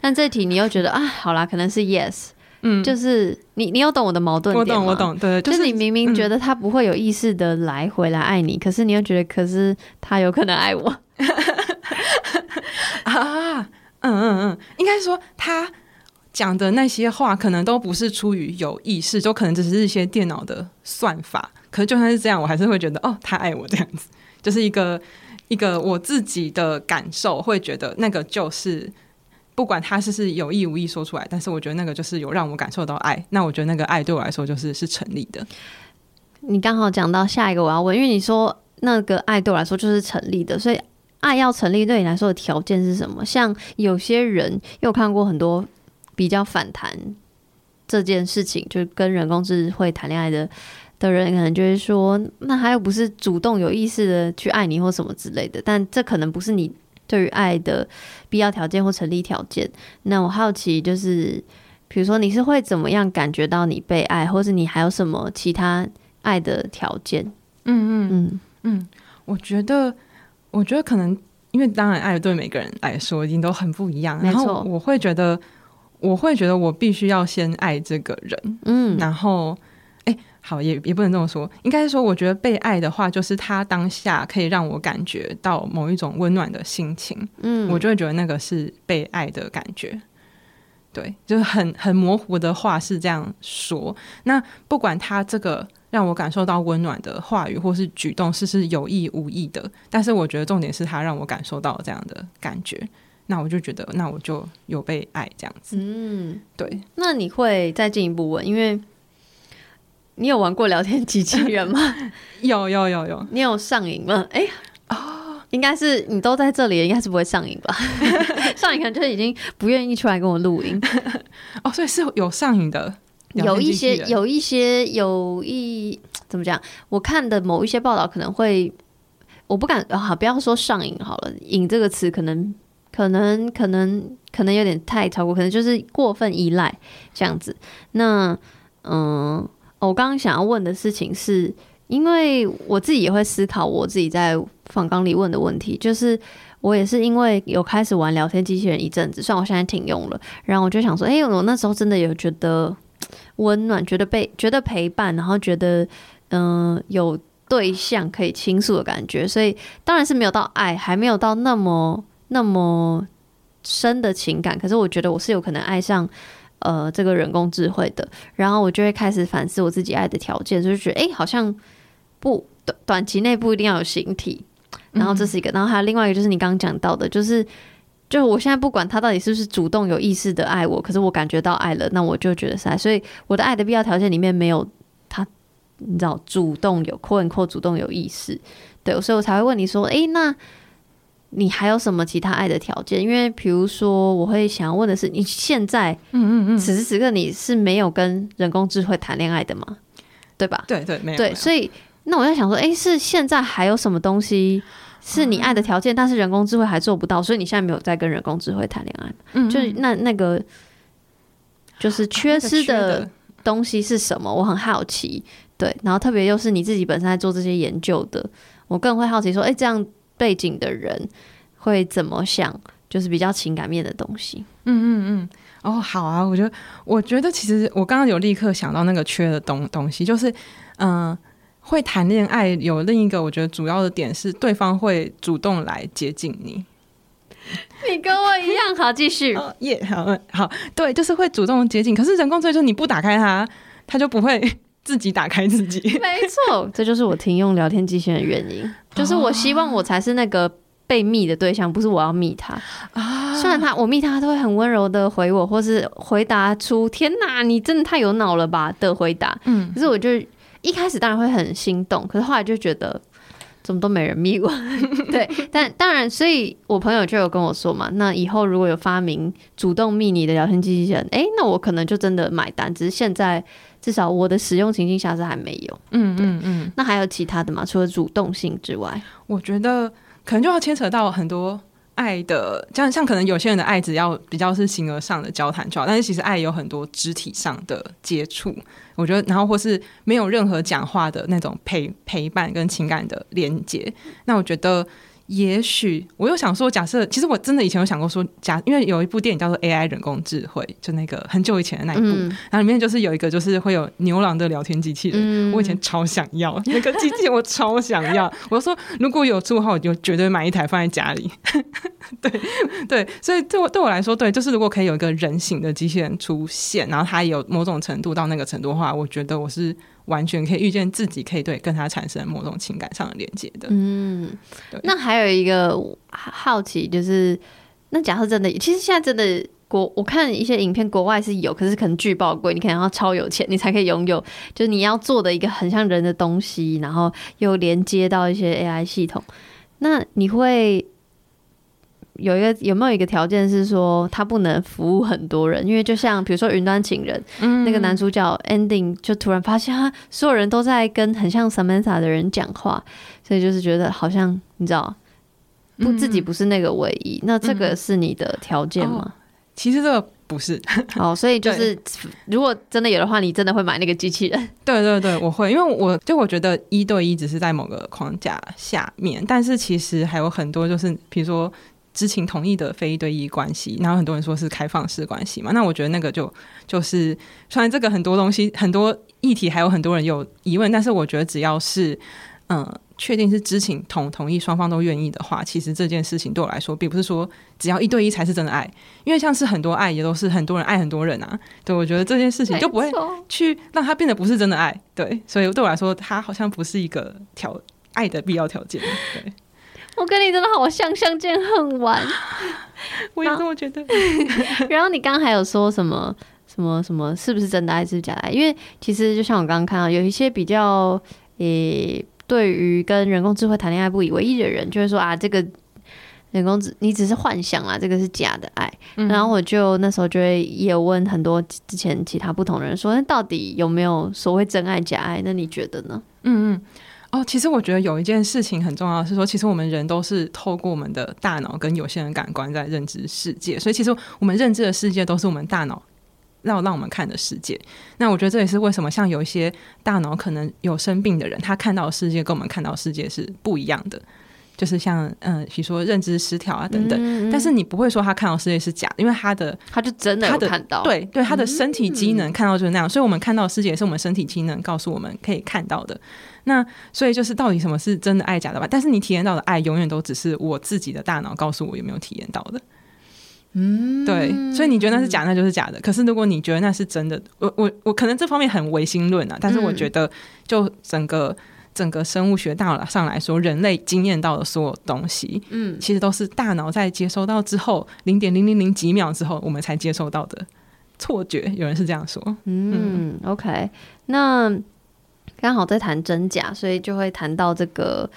但这题你又觉得啊，好啦，可能是 yes。嗯，就是你，你有懂我的矛盾点？我懂，我懂，对，就是、就是你明明觉得他不会有意识的来回来爱你，嗯、可是你又觉得，可是他有可能爱我。啊，嗯嗯嗯，应该说他。讲的那些话可能都不是出于有意识，就可能只是一些电脑的算法。可是就算是这样，我还是会觉得哦，他爱我这样子，就是一个 一个我自己的感受，会觉得那个就是不管他是是有意无意说出来，但是我觉得那个就是有让我感受到爱。那我觉得那个爱对我来说就是是成立的。你刚好讲到下一个我要问，因为你说那个爱对我来说就是成立的，所以爱要成立对你来说的条件是什么？像有些人又看过很多。比较反弹这件事情，就跟人工智慧谈恋爱的的人，可能就会说，那他又不是主动有意识的去爱你或什么之类的，但这可能不是你对于爱的必要条件或成立条件。那我好奇，就是比如说你是会怎么样感觉到你被爱，或是你还有什么其他爱的条件？嗯嗯嗯嗯，我觉得，我觉得可能因为当然爱对每个人来说一定都很不一样，然后我会觉得。我会觉得我必须要先爱这个人，嗯，然后哎、欸，好，也也不能这么说，应该是说，我觉得被爱的话，就是他当下可以让我感觉到某一种温暖的心情，嗯，我就会觉得那个是被爱的感觉。对，就是很很模糊的话是这样说。那不管他这个让我感受到温暖的话语或是举动是是有意无意的，但是我觉得重点是他让我感受到这样的感觉。那我就觉得，那我就有被爱这样子。嗯，对。那你会再进一步问，因为你有玩过聊天机器人吗？有有有有。你有上瘾吗？哎、欸，哦，应该是你都在这里，应该是不会上瘾吧？上瘾可能就已经不愿意出来跟我录音。哦，所以是有上瘾的，有一些，有一些，有一怎么讲？我看的某一些报道可能会，我不敢啊，不要说上瘾好了，瘾这个词可能。可能可能可能有点太超过，可能就是过分依赖这样子。那嗯，我刚刚想要问的事情是，因为我自己也会思考我自己在访纲里问的问题，就是我也是因为有开始玩聊天机器人一阵子，虽然我现在停用了，然后我就想说，哎、我那时候真的有觉得温暖，觉得被觉得陪伴，然后觉得嗯、有对象可以倾诉的感觉，所以当然是没有到爱，还没有到那么。那么深的情感，可是我觉得我是有可能爱上呃这个人工智慧的，然后我就会开始反思我自己爱的条件，就是觉得哎、欸，好像不短短期内不一定要有形体，然后这是一个，然后还有另外一个就是你刚刚讲到的，就是就我现在不管他到底是不是主动有意识的爱我，可是我感觉到爱了，那我就觉得是爱，所以我的爱的必要条件里面没有他，你知道主动有 quote unquote 主动有意识，对，所以我才会问你说，哎、欸，那。你还有什么其他爱的条件？因为比如说，我会想要问的是，你现在，嗯嗯嗯，此时此刻你是没有跟人工智慧谈恋爱的吗？对吧？对对，没有。对，所以那我在想说，哎，是现在还有什么东西是你爱的条件，但是人工智慧还做不到，所以你现在没有在跟人工智慧谈恋爱吗？嗯，就是那那个就是缺失的东西是什么？我很好奇。对，然后特别又是你自己本身在做这些研究的，我更会好奇说，哎，这样。背景的人会怎么想？就是比较情感面的东西。嗯嗯嗯。哦，好啊。我觉得，我觉得其实我刚刚有立刻想到那个缺的东东西，就是嗯、呃，会谈恋爱有另一个我觉得主要的点是，对方会主动来接近你。你跟我一样，好，继续。耶、oh, 好，好，对，就是会主动接近。可是人工智能就是你不打开它，它就不会。自己打开自己，没错，这就是我停用聊天机器人的原因。就是我希望我才是那个被密的对象，不是我要密他啊。虽然他我密他，他都会很温柔的回我，或是回答出“天哪，你真的太有脑了吧”的回答。嗯，可是我就一开始当然会很心动，可是后来就觉得怎么都没人密我。对，但当然，所以我朋友就有跟我说嘛，那以后如果有发明主动密你的聊天机器人，哎、欸，那我可能就真的买单。只是现在。至少我的使用情境下是还没有，嗯嗯嗯。那还有其他的吗？除了主动性之外，我觉得可能就要牵扯到很多爱的，像像可能有些人的爱只要比较是形而上的交谈就好，但是其实爱有很多肢体上的接触。我觉得，然后或是没有任何讲话的那种陪陪伴跟情感的连接，那我觉得。也许我又想说，假设其实我真的以前有想过说，假因为有一部电影叫做《AI 人工智慧》，就那个很久以前的那一部，嗯、然后里面就是有一个就是会有牛郎的聊天机器人，嗯、我以前超想要那个 机器人，我超想要。我说如果有出的话，我就绝对买一台放在家里。对对，所以对我对我来说，对，就是如果可以有一个人形的机器人出现，然后它有某种程度到那个程度的话，我觉得我是。完全可以预见自己可以对跟他产生某种情感上的连接的。嗯，对。那还有一个好奇就是，那假设真的，其实现在真的国，我看一些影片，国外是有，可是可能巨爆贵，你可能要超有钱，你才可以拥有。就是你要做的一个很像人的东西，然后又连接到一些 AI 系统，那你会？有一个有没有一个条件是说他不能服务很多人？因为就像比如说《云端情人》嗯，那个男主角 ending 就突然发现他所有人都在跟很像 Samantha 的人讲话，所以就是觉得好像你知道不自己不是那个唯一。嗯、那这个是你的条件吗、哦？其实这个不是。哦，所以就是如果真的有的话，你真的会买那个机器人？对对对，我会，因为我就我觉得一对一只是在某个框架下面，但是其实还有很多就是比如说。知情同意的非一对一关系，然后很多人说是开放式关系嘛。那我觉得那个就就是，虽然这个很多东西很多议题还有很多人有疑问，但是我觉得只要是嗯。确定是知情同同意双方都愿意的话，其实这件事情对我来说，并不是说只要一对一才是真的爱，因为像是很多爱也都是很多人爱很多人啊。对，我觉得这件事情就不会去让它变得不是真的爱。对，所以对我来说，它好像不是一个条爱的必要条件。对，我跟你真的好像相见恨晚，我也这么觉得。然后你刚刚还有说什么什么什么，是不是真的爱，是假的爱？因为其实就像我刚刚看到，有一些比较诶。欸对于跟人工智慧谈恋爱不以为意的人，就会说啊，这个人工智你只是幻想啊，这个是假的爱。嗯、然后我就那时候就会也问很多之前其他不同人说，那到底有没有所谓真爱假爱？那你觉得呢？嗯嗯，哦，其实我觉得有一件事情很重要，是说其实我们人都是透过我们的大脑跟有限的感官在认知世界，所以其实我们认知的世界都是我们大脑。让让我们看的世界，那我觉得这也是为什么像有一些大脑可能有生病的人，他看到的世界跟我们看到世界是不一样的，就是像嗯，比如说认知失调啊等等。但是你不会说他看到世界是假的，因为他的他就真的有看到，对对，他的身体机能看到就是那样，所以我们看到的世界也是我们身体机能告诉我们可以看到的。那所以就是到底什么是真的爱假的吧？但是你体验到的爱永远都只是我自己的大脑告诉我有没有体验到的。嗯，对，所以你觉得那是假，那就是假的。可是如果你觉得那是真的，我我我可能这方面很唯心论啊，但是我觉得就整个、嗯、整个生物学大脑上来说，人类经验到的所有东西，嗯，其实都是大脑在接收到之后零点零零零几秒之后，我们才接收到的错觉。有人是这样说，嗯，嗯，OK，那刚好在谈真假，所以就会谈到这个。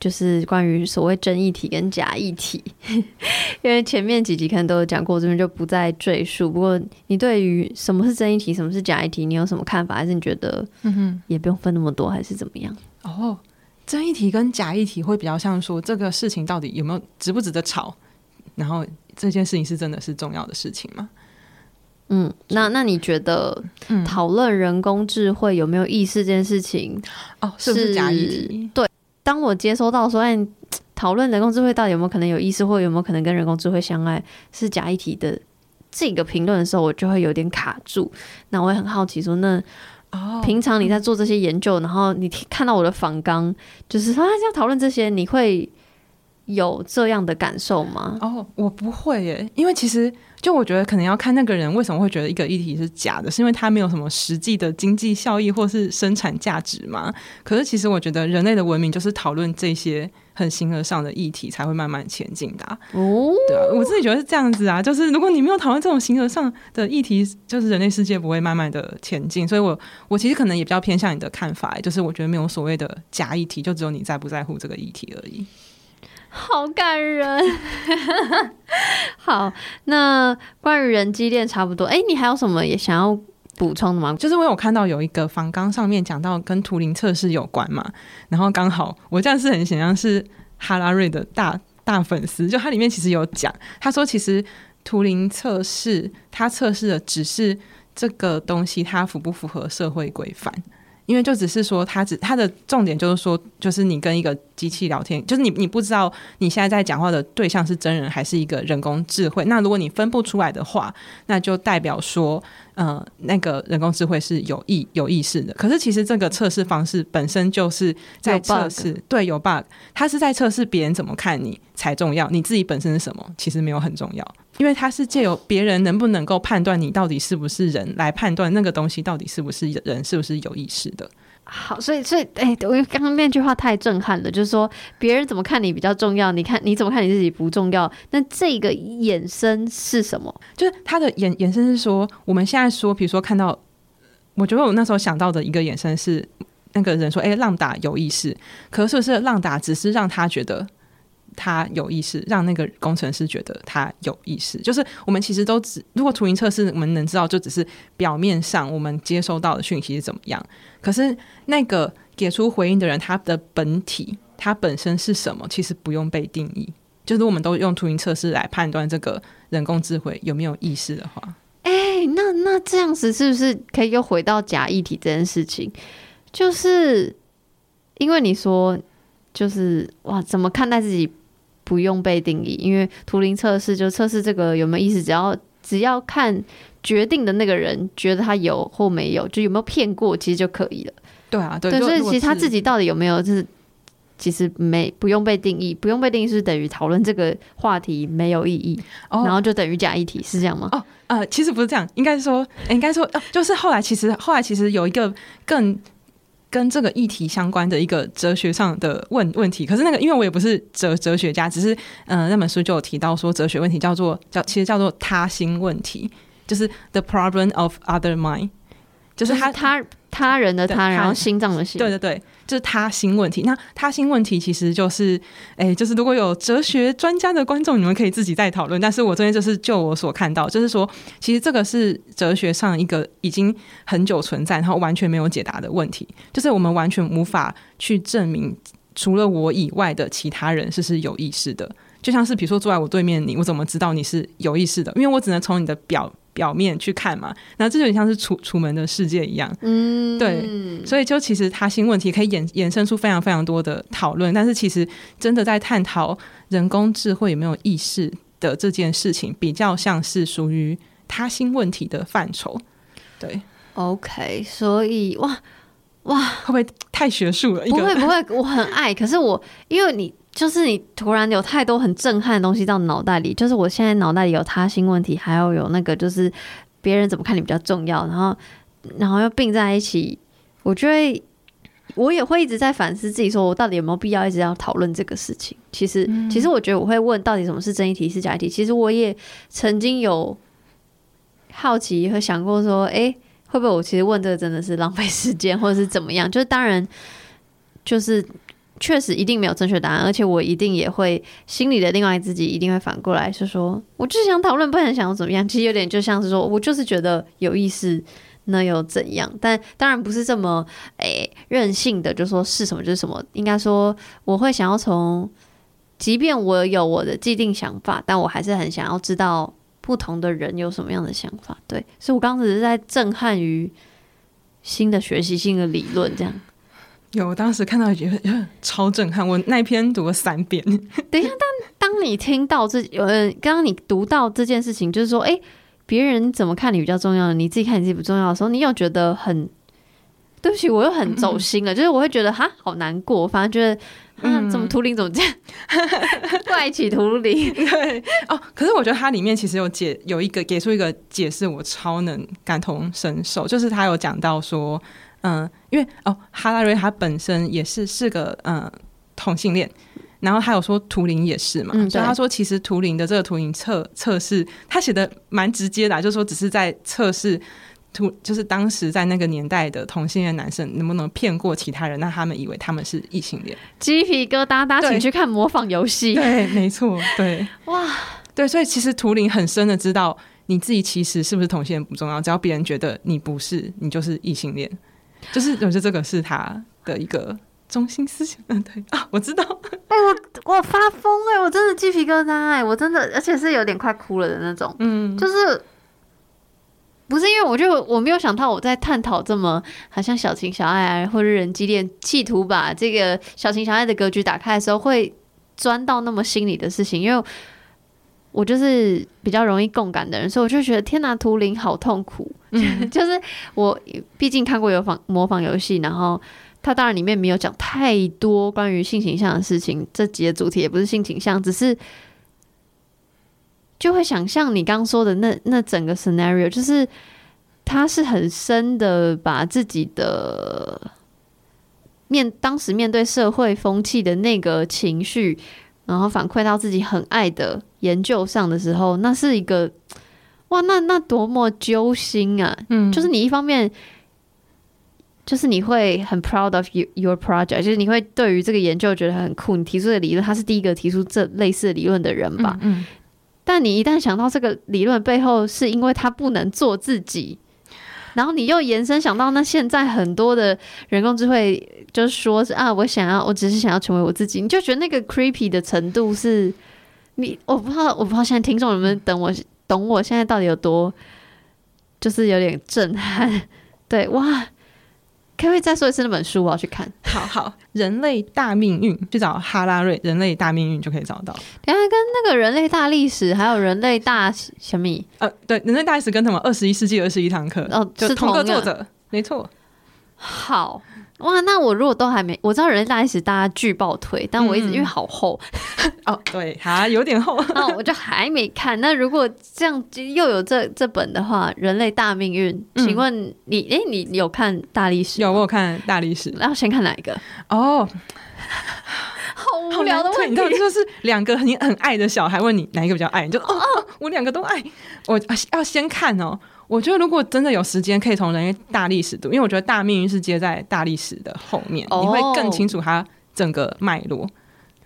就是关于所谓真议题跟假议题，因为前面几集可能都有讲过，这边就不再赘述。不过，你对于什么是真议题，什么是假议题，你有什么看法？还是你觉得，嗯哼，也不用分那么多，还是怎么样？哦，真议题跟假议题会比较像说，这个事情到底有没有值不值得吵？然后这件事情是真的是重要的事情吗？嗯，那那你觉得讨论人工智慧有没有意识这件事情，哦，是不是假议题？对。当我接收到说，哎，讨论人工智慧到底有没有可能有意思，或有没有可能跟人工智慧相爱是假议题的这个评论的时候，我就会有点卡住。那我也很好奇说，那哦，平常你在做这些研究，然后你看到我的访纲，就是说要讨论这些，你会有这样的感受吗？哦，我不会耶，因为其实。就我觉得可能要看那个人为什么会觉得一个议题是假的，是因为他没有什么实际的经济效益或是生产价值嘛？可是其实我觉得人类的文明就是讨论这些很形而上的议题才会慢慢前进的啊。哦，对啊，我自己觉得是这样子啊。就是如果你没有讨论这种形而上的议题，就是人类世界不会慢慢的前进。所以我我其实可能也比较偏向你的看法，就是我觉得没有所谓的假议题，就只有你在不在乎这个议题而已。好感人，好，那关于人机恋差不多，哎、你还有什么也想要补充的吗？就是因为我看到有一个访纲上面讲到跟图灵测试有关嘛，然后刚好我这样是很显然是哈拉瑞的大大粉丝，就它里面其实有讲，他说其实图灵测试他测试的只是这个东西它符不符合社会规范。因为就只是说，他只他的重点就是说，就是你跟一个机器聊天，就是你你不知道你现在在讲话的对象是真人还是一个人工智慧。那如果你分不出来的话，那就代表说，呃，那个人工智慧是有意有意识的。可是其实这个测试方式本身就是在测试，对，有 bug，它是在测试别人怎么看你才重要，你自己本身是什么，其实没有很重要。因为它是借由别人能不能够判断你到底是不是人来判断那个东西到底是不是人，是不是有意识的。好，所以所以哎，我刚刚那句话太震撼了，就是说别人怎么看你比较重要，你看你怎么看你自己不重要。那这个衍生是什么？就是它的衍衍生是说，我们现在说，比如说看到，我觉得我那时候想到的一个衍生是那个人说，哎，浪打有意识，可是不是浪打只是让他觉得。他有意识，让那个工程师觉得他有意识。就是我们其实都只，如果图灵测试，我们能知道就只是表面上我们接收到的讯息是怎么样。可是那个给出回应的人，他的本体，他本身是什么，其实不用被定义。就是我们都用图灵测试来判断这个人工智慧有没有意识的话，哎、那那这样子是不是可以又回到假议题这件事情？就是因为你说，就是哇，怎么看待自己？不用被定义，因为图灵测试就测试这个有没有意思，只要只要看决定的那个人觉得他有或没有，就有没有骗过，其实就可以了。对啊，对，对，所以其实他自己到底有没有，就是其实没不用被定义，不用被定义是等于讨论这个话题没有意义，哦然后就等于假议题，是这样吗？哦，呃，其实不是这样，应该说，应该说，呃，就是后来其实后来其实有一个更跟这个议题相关的一个哲学上的问问题。可是那个，因为我也不是哲哲学家，只是嗯、那本书就有提到说，哲学问题叫做叫其实叫做他心问题，就是 the problem of other mind，就是他他他人的他，然后心脏的心，对对对，就是他心问题。那他心问题其实就是，哎，就是如果有哲学专家的观众，你们可以自己再讨论。但是我这边就是就我所看到，就是说，其实这个是哲学上一个已经很久存在，然后完全没有解答的问题，就是我们完全无法去证明除了我以外的其他人是是有意识的。就像是比如说坐在我对面你，我怎么知道你是有意识的？因为我只能从你的表。表面去看嘛，然后这就有点像是楚楚门的世界一样，嗯，对，所以就其实他心问题可以衍衍生出非常非常多的讨论，但是其实真的在探讨人工智慧有没有意识的这件事情，比较像是属于他心问题的范畴。对，OK，所以哇哇，会不会太学术了？不会不会，我很爱，可是我因为你。就是你突然有太多很震撼的东西到脑袋里，就是我现在脑袋里有他心问题，还要有那个就是别人怎么看你比较重要，然后然后又并在一起，我觉得我也会一直在反思自己，说我到底有没有必要一直要讨论这个事情？其实，嗯、其实我觉得我会问到底什么是真议题，是假议题。其实我也曾经有好奇和想过说，哎、欸，会不会我其实问这个真的是浪费时间，或者是怎么样？就是当然，就是。确实一定没有正确答案，而且我一定也会心里的另外自己一定会反过来是说，我就是想讨论，不然想要怎么样。其实有点就像是说我就是觉得有意思，那又怎样？但当然不是这么诶、任性的，就说是什么就是什么。应该说我会想要从，即便我有我的既定想法，但我还是很想要知道不同的人有什么样的想法。对，所以我刚刚只是在震撼于新的学习、新的理论这样。有，我当时看到觉得超震撼，我那篇读了三遍。等一下，当当你听到这，呃，刚刚你读到这件事情，就是说，哎、欸，别人怎么看你比较重要，你自己看你自己不重要的时候，你又觉得很对不起，我又很走心了，嗯、就是我会觉得哈，好难过，反正觉得，嗯，怎么图灵怎么这样，怪奇图灵，对，哦，可是我觉得它里面其实有解，有一个给出一个解释，我超能感同身受，就是他有讲到说。嗯，因为哦，哈拉瑞他本身也是是个嗯同性恋，然后他有说图灵也是嘛，嗯、所以他说其实图灵的这个图灵测测试，他写的蛮直接的、啊，就是说只是在测试图，就是当时在那个年代的同性恋男生能不能骗过其他人，让他们以为他们是异性恋。鸡皮疙瘩，大家请去看模仿游戏。对，没错，对，哇，对，所以其实图灵很深的知道你自己其实是不是同性恋不重要，只要别人觉得你不是，你就是异性恋。就是我觉得这个是他的一个中心思想，嗯，对啊，我知道，哎、欸，我我发疯哎、欸，我真的鸡皮疙瘩哎，我真的，而且是有点快哭了的那种，嗯，就是不是因为我就我没有想到我在探讨这么好像小情小爱啊，或者人机恋，企图把这个小情小爱的格局打开的时候，会钻到那么心里的事情，因为。我就是比较容易共感的人，所以我就觉得天哪，图灵好痛苦。嗯、就是我毕竟看过有仿模仿游戏，然后它当然里面没有讲太多关于性倾向的事情。这集的主题也不是性倾向，只是就会想象你刚说的那那整个 scenario，就是他是很深的把自己的面当时面对社会风气的那个情绪。然后反馈到自己很爱的研究上的时候，那是一个哇，那那多么揪心啊！嗯，就是你一方面，就是你会很 proud of you, your project，就是你会对于这个研究觉得很酷。你提出的理论，他是第一个提出这类似的理论的人吧？嗯，嗯。但你一旦想到这个理论背后是因为他不能做自己。然后你又延伸想到，那现在很多的人工智慧，就是说是啊，我想要，我只是想要成为我自己，你就觉得那个 creepy 的程度是，你我不知道，我不知道现在听众能不能等我懂我现在到底有多，就是有点震撼，对哇，可不可以再说一次那本书？我要去看。好好，人类大命运，去找哈拉瑞《人类大命运》就可以找到。等下跟那个人类大历史，还有人类大什么？呃，对，人类大历史跟什么二十一世纪二十一堂课哦，就是同个作者，没错。好。哇，那我如果都还没，我知道人类大历史大家巨爆推，但我一直、嗯、因为好厚 哦，对，还有点厚，那我就还没看。那如果这样又有这这本的话，人类大命运，请问你，哎、嗯，你有看大历史？有，我有看大历史。那要先看哪一个？哦，好无聊的问题，你知道就是两个你很爱的小孩问你哪一个比较爱，你就哦，我两个都爱，我要先看哦。我觉得如果真的有时间，可以从人类大历史读，因为我觉得大命运是接在大历史的后面，你会更清楚它整个脉络。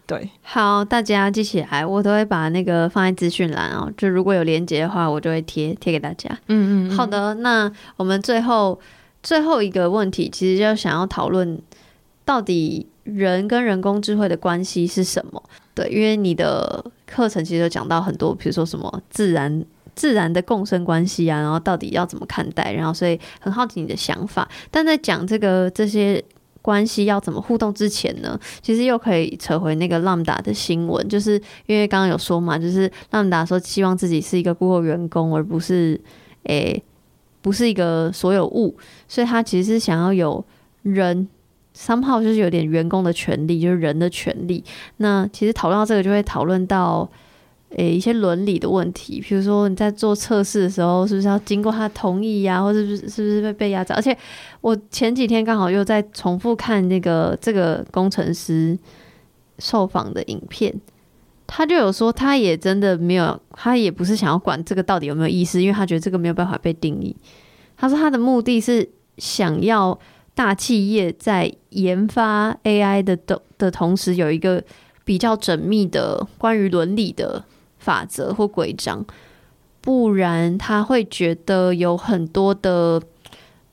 对，好，大家记起来，我都会把那个放在资讯栏哦。就如果有连接的话，我就会贴贴给大家。嗯，嗯嗯，好的。那我们最后最后一个问题，其实就想要讨论到底人跟人工智慧的关系是什么？对，因为你的课程其实有讲到很多，比如说什么自然。自然的共生关系啊，然后到底要怎么看待？然后所以很好奇你的想法。但在讲这个这些关系要怎么互动之前呢，其实又可以扯回那个 Lambda 的新闻，就是因为刚刚有说嘛，就是 Lambda 说希望自己是一个雇员工，而不是诶、不是一个所有物，所以他其实是想要有人 somehow 就是有点员工的权利，就是人的权利。那其实讨论到这个，就会讨论到。诶、一些伦理的问题，比如说你在做测试的时候，是不是要经过他同意呀、或者是不是是不是被被压榨？而且我前几天刚好又在重复看那个这个工程师受访的影片，他就有说，他也真的没有，他也不是想要管这个到底有没有意思，因为他觉得这个没有办法被定义。他说他的目的是想要大企业在研发 AI 的的的同时，有一个比较缜密的关于伦理的。法则或规章，不然他会觉得有很多的，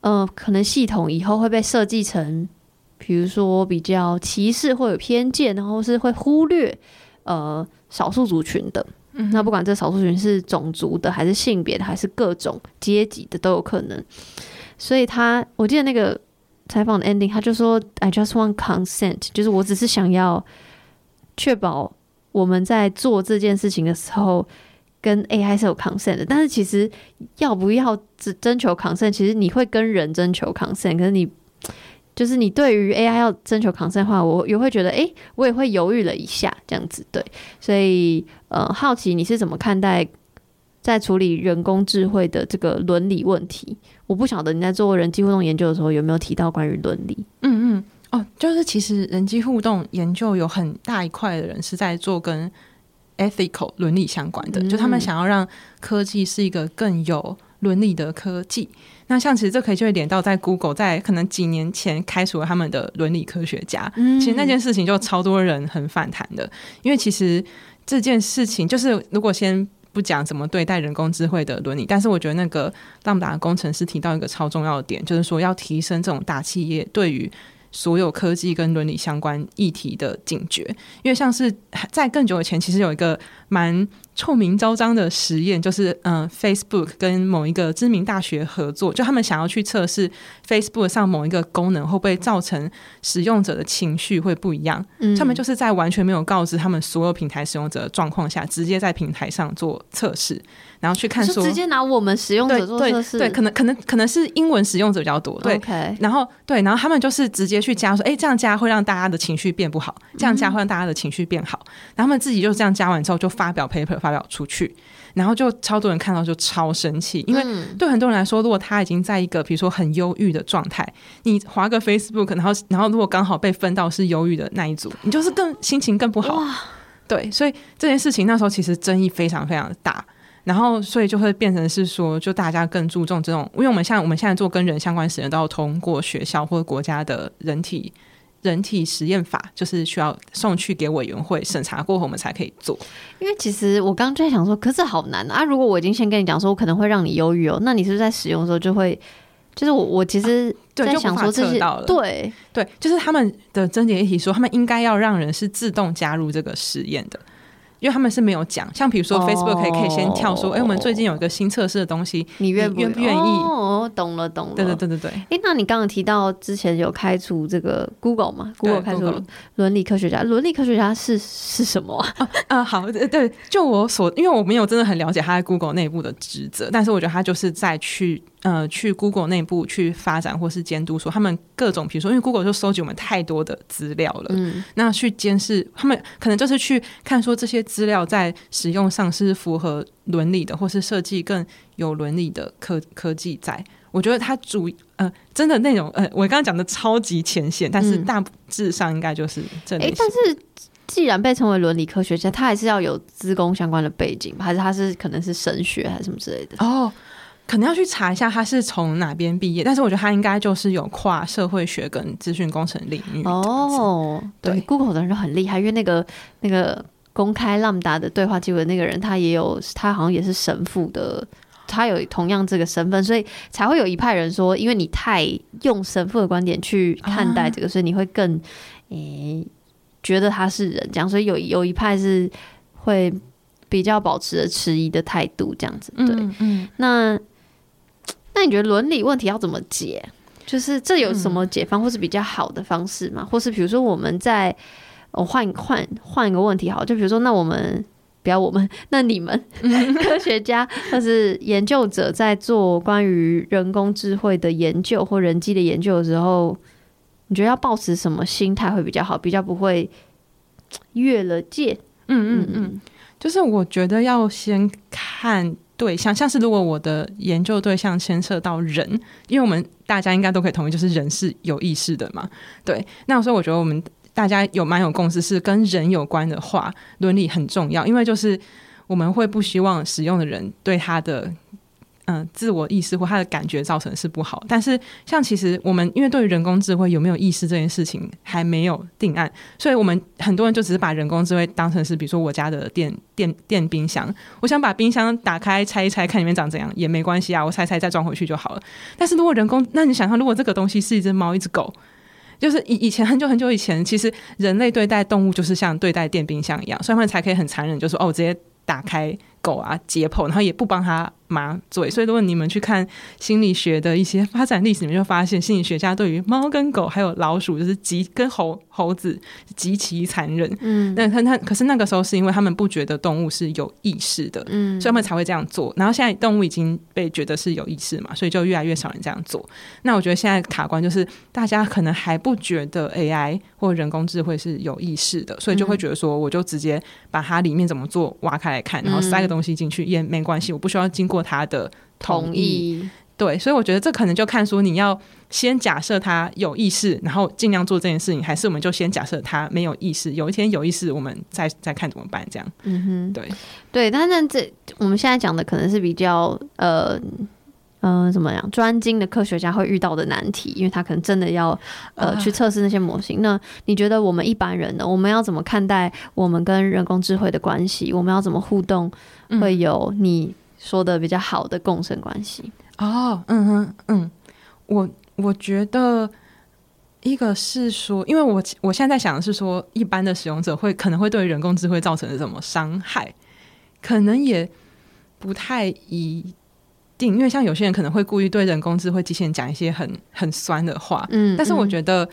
呃，可能系统以后会被设计成，比如说比较歧视或有偏见，然后是会忽略呃少数族群的。嗯、那不管这少数族群是种族的，还是性别的，还是各种阶级的都有可能。所以他，我记得那个采访的 ending，他就说：“I just want consent，就是我只是想要确保。”我们在做这件事情的时候，跟 AI 是有 consent 的，但是其实要不要征征求 consent，其实你会跟人征求 consent，可是你就是你对于 AI 要征求 consent 的话，我也会觉得，诶，我也会犹豫了一下，这样子对，所以呃，好奇你是怎么看待在处理人工智慧的这个伦理问题？我不晓得你在做人机互动研究的时候有没有提到关于伦理？嗯。哦，就是其实人机互动研究有很大一块的人是在做跟 ethical 伦理相关的，嗯、就他们想要让科技是一个更有伦理的科技。那像其实这可以就会连到在 Google 在可能几年前开除了他们的伦理科学家，嗯、其实那件事情就超多人很反弹的，因为其实这件事情就是如果先不讲怎么对待人工智慧的伦理，但是我觉得那个 Lambda 工程师提到一个超重要的点，就是说要提升这种大企业对于所有科技跟伦理相关议题的警觉，因为像是在更久以前，其实有一个蛮臭名昭彰的实验，就是嗯，Facebook 跟某一个知名大学合作，就他们想要去测试 Facebook 上某一个功能会不会造成使用者的情绪会不一样。嗯，他们就是在完全没有告知他们所有平台使用者的状况下，直接在平台上做测试。然后去看说，直接拿我们使用者做测试，对，对，可能可能可能是英文使用者比较多，对。Okay. 然后对，然后他们就是直接去加说，哎，这样加会让大家的情绪变不好，这样加会让大家的情绪变好。嗯、然后他们自己就这样加完之后，就发表 paper 发表出去，然后就超多人看到就超生气，因为对很多人来说，如果他已经在一个比如说很忧郁的状态，你划个 Facebook，然后然后如果刚好被分到是忧郁的那一组，你就是更心情更不好。对，所以这件事情那时候其实争议非常非常的大。然后，所以就会变成是说，就大家更注重这种，因为我们像我们现在做跟人相关实验，都要通过学校或者国家的人体人体实验法，就是需要送去给委员会审查过后，我们才可以做。因为其实我刚刚就在想说，可是好难啊！如果我已经先跟你讲说，我可能会让你忧郁哦，那你是不是在使用的时候就会，就是我我其实在想说这些，啊、对对，对，就是他们的症结议题说，他们应该要让人是自动加入这个实验的。因为他们是没有讲，像比如说 Facebook 可以可以先跳说，哎、哦欸，我们最近有一个新测试的东西，你愿不愿意？哦，懂了懂了。对对对对对。哎、欸，那你刚刚提到之前有开除这个 Google 嘛？Google 开除伦理科学家，伦理科学家是是什么 啊？啊，啊好，对，就我所，因为我没有真的很了解他在 Google 内部的职责，但是我觉得他就是在去。呃，去 Google 内部去发展或是监督，说他们各种，比如说，因为 Google 就收集我们太多的资料了，嗯，那去监视他们，可能就是去看说这些资料在使用上是符合伦理的，或是设计更有伦理的科科技在。我觉得它主呃，真的内容呃，我刚刚讲的超级浅显，但是大致上应该就是这里。但是既然被称为伦理科学家，他还是要有资工相关的背景，还是他是可能是神学还是什么之类的？哦。可能要去查一下他是从哪边毕业，但是我觉得他应该就是有跨社会学跟资讯工程领域。哦，对，对，Google 的人就很厉害，因为那个那个公开 Lambda 的对话记录的那个人，他也有，他好像也是神父的，他有同样这个身份，所以才会有一派人说，因为你太用神父的观点去看待这个，啊、所以你会更诶、欸、觉得他是人这样，所以有有一派是会比较保持着迟疑的态度这样子。对，嗯，嗯那。那你觉得伦理问题要怎么解？就是这有什么解方，或是比较好的方式吗？或是比如说，我们在我换换换一个问题，好，就比如说，那我们不要我们，那你们 科学家或是研究者在做关于人工智慧的研究或人机的研究的时候，你觉得要抱持什么心态会比较好，比较不会越了界？嗯嗯嗯，就是我觉得要先看。对，象像是如果我的研究对象牵涉到人，因为我们大家应该都可以同意，就是人是有意识的嘛。对，那所以我觉得我们大家有蛮有共识，是跟人有关的话，伦理很重要，因为就是我们会不希望使用的人对他的。嗯，自我意识或他的感觉造成是不好，但是像其实我们因为对于人工智慧有没有意识这件事情还没有定案，所以我们很多人就只是把人工智慧当成是比如说我家的电 电电冰箱，我想把冰箱打开拆一拆看里面长怎样也没关系啊，我拆拆再装回去就好了。但是如果人工，那你想象如果这个东西是一只猫一只狗，就是以以前很久很久以前，其实人类对待动物就是像对待电冰箱一样，所以他们才可以很残忍，就说哦，我直接打开狗啊解剖，然后也不帮他。麻醉，所以如果你们去看心理学的一些发展历史，你们就发现心理学家对于猫跟狗还有老鼠，就是极跟猴猴子极其残忍。嗯，那他他可是那个时候是因为他们不觉得动物是有意识的，嗯，所以他们才会这样做。然后现在动物已经被觉得是有意识嘛，所以就越来越少人这样做。那我觉得现在卡关就是大家可能还不觉得 AI 或人工智慧是有意识的，所以就会觉得说，我就直接把它里面怎么做挖开来看，然后塞个东西进去也没关系，我不需要经过。他的同意，同意，对，所以我觉得这可能就看说你要先假设他有意识，然后尽量做这件事情，还是我们就先假设他没有意识，有一天有意识，我们再再看怎么办？这样，嗯哼，对对，但是这我们现在讲的可能是比较呃呃怎么样专精的科学家会遇到的难题，因为他可能真的要呃去测试那些模型。呃、那你觉得我们一般人呢？我们要怎么看待我们跟人工智慧的关系？我们要怎么互动？会有你？说的比较好的共生关系。哦，嗯哼，嗯，我我觉得一个是说，因为我我现在在想的是说，一般的使用者会可能会对人工智慧造成什么伤害，可能也不太一定，因为像有些人可能会故意对人工智慧机器人讲一些很很酸的话，嗯，但是我觉得，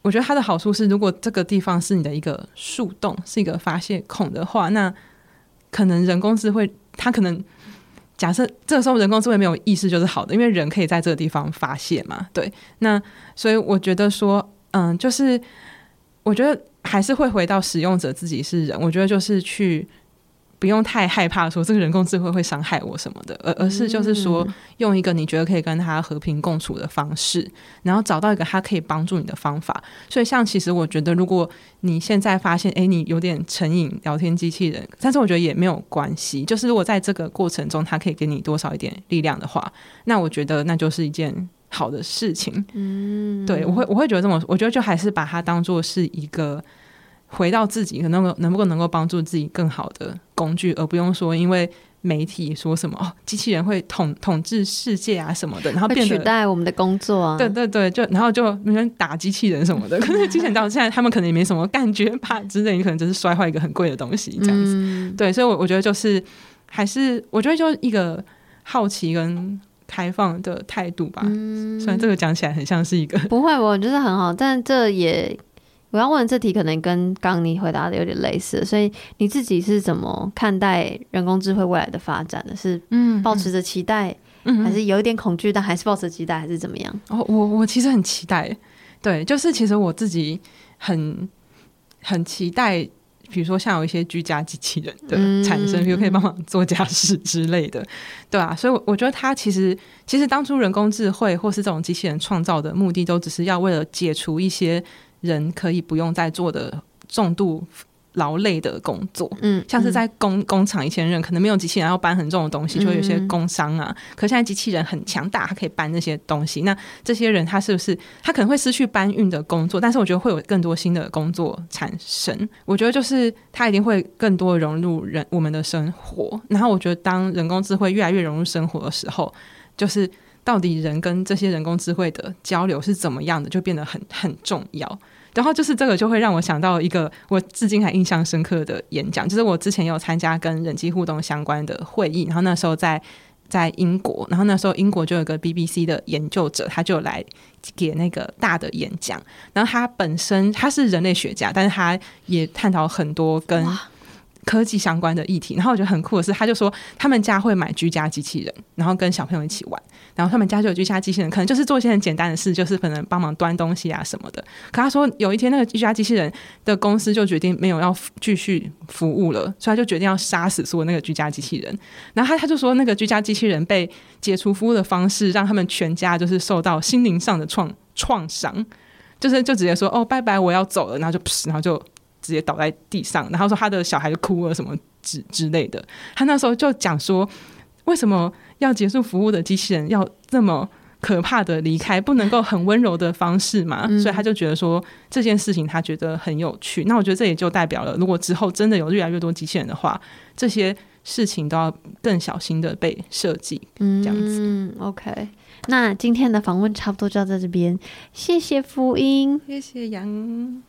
我觉得它的好处是，如果这个地方是你的一个树洞，是一个发泄孔的话，那可能人工智慧他可能。假设这个时候人工智慧没有意识就是好的，因为人可以在这个地方发泄嘛。对，那所以我觉得说，嗯，就是我觉得还是会回到使用者自己是人，我觉得就是去。不用太害怕说这个人工智慧会伤害我什么的，而而是就是说用一个你觉得可以跟他和平共处的方式，然后找到一个他可以帮助你的方法。所以像其实我觉得，如果你现在发现哎你有点成瘾聊天机器人，但是我觉得也没有关系。就是如果在这个过程中他可以给你多少一点力量的话，那我觉得那就是一件好的事情。嗯，对，我会我会觉得这么，我觉得就还是把它当做是一个。回到自己，可能能不能够帮助自己更好的工具，而不用说因为媒体说什么哦，机器人会统统治世界啊什么的，然后变取代我们的工作啊。对对对，就然后就没人打机器人什么的。可是机器人到现在他们可能也没什么感觉吧之类，你可能只是摔坏一个很贵的东西这样子。嗯、对，所以，我我觉得就是还是我觉得就一个好奇跟开放的态度吧。嗯、虽然这个讲起来很像是一个不会，我觉得很好，但这也。我要问这题可能跟刚刚你回答的有点类似，所以你自己是怎么看待人工智慧未来的发展的？是嗯，抱持着期待，还是有一点恐惧，但还是抱持期待，还是怎么样？哦，我我其实很期待，对，就是其实我自己很很期待，比如说像有一些居家机器人的产生，比如可以帮忙做家事之类的，对啊，所以我觉得它其实其实当初人工智慧或是这种机器人创造的目的，都只是要为了解除一些。人可以不用再做的重度劳累的工作，嗯，像是在工工厂，以前人可能没有机器人要搬很重的东西，就会有些工伤啊。可现在机器人很强大，它可以搬那些东西。那这些人他是不是他可能会失去搬运的工作？但是我觉得会有更多新的工作产生。我觉得就是他一定会更多融入人我们的生活。然后我觉得当人工智慧越来越融入生活的时候，就是到底人跟这些人工智慧的交流是怎么样的，就变得很很重要。然后就是这个，就会让我想到一个我至今还印象深刻的演讲，就是我之前有参加跟人机互动相关的会议，然后那时候在在英国，然后那时候英国就有个 BBC 的研究者，他就来给那个大的演讲，然后他本身他是人类学家，但是他也探讨很多跟科技相关的议题，然后我觉得很酷的是，他就说他们家会买居家机器人，然后跟小朋友一起玩。然后他们家就有居家机器人，可能就是做一些很简单的事，就是可能帮忙端东西啊什么的。可他说有一天那个居家机器人的公司就决定没有要继续服务了，所以他就决定要杀死所有那个居家机器人。然后他他就说那个居家机器人被解除服务的方式，让他们全家就是受到心灵上的创创伤，就是就直接说哦拜拜我要走了，然后就，然后就直接倒在地上，然后说他的小孩就哭了什么之之类的。他那时候就讲说为什么。要结束服务的机器人要这么可怕的离开，不能够很温柔的方式嘛？嗯、所以他就觉得说这件事情他觉得很有趣。那我觉得这也就代表了，如果之后真的有越来越多机器人的话，这些事情都要更小心的被设计。嗯，这样子。嗯，OK。那今天的访问差不多就要在这边，谢谢福音，谢谢杨。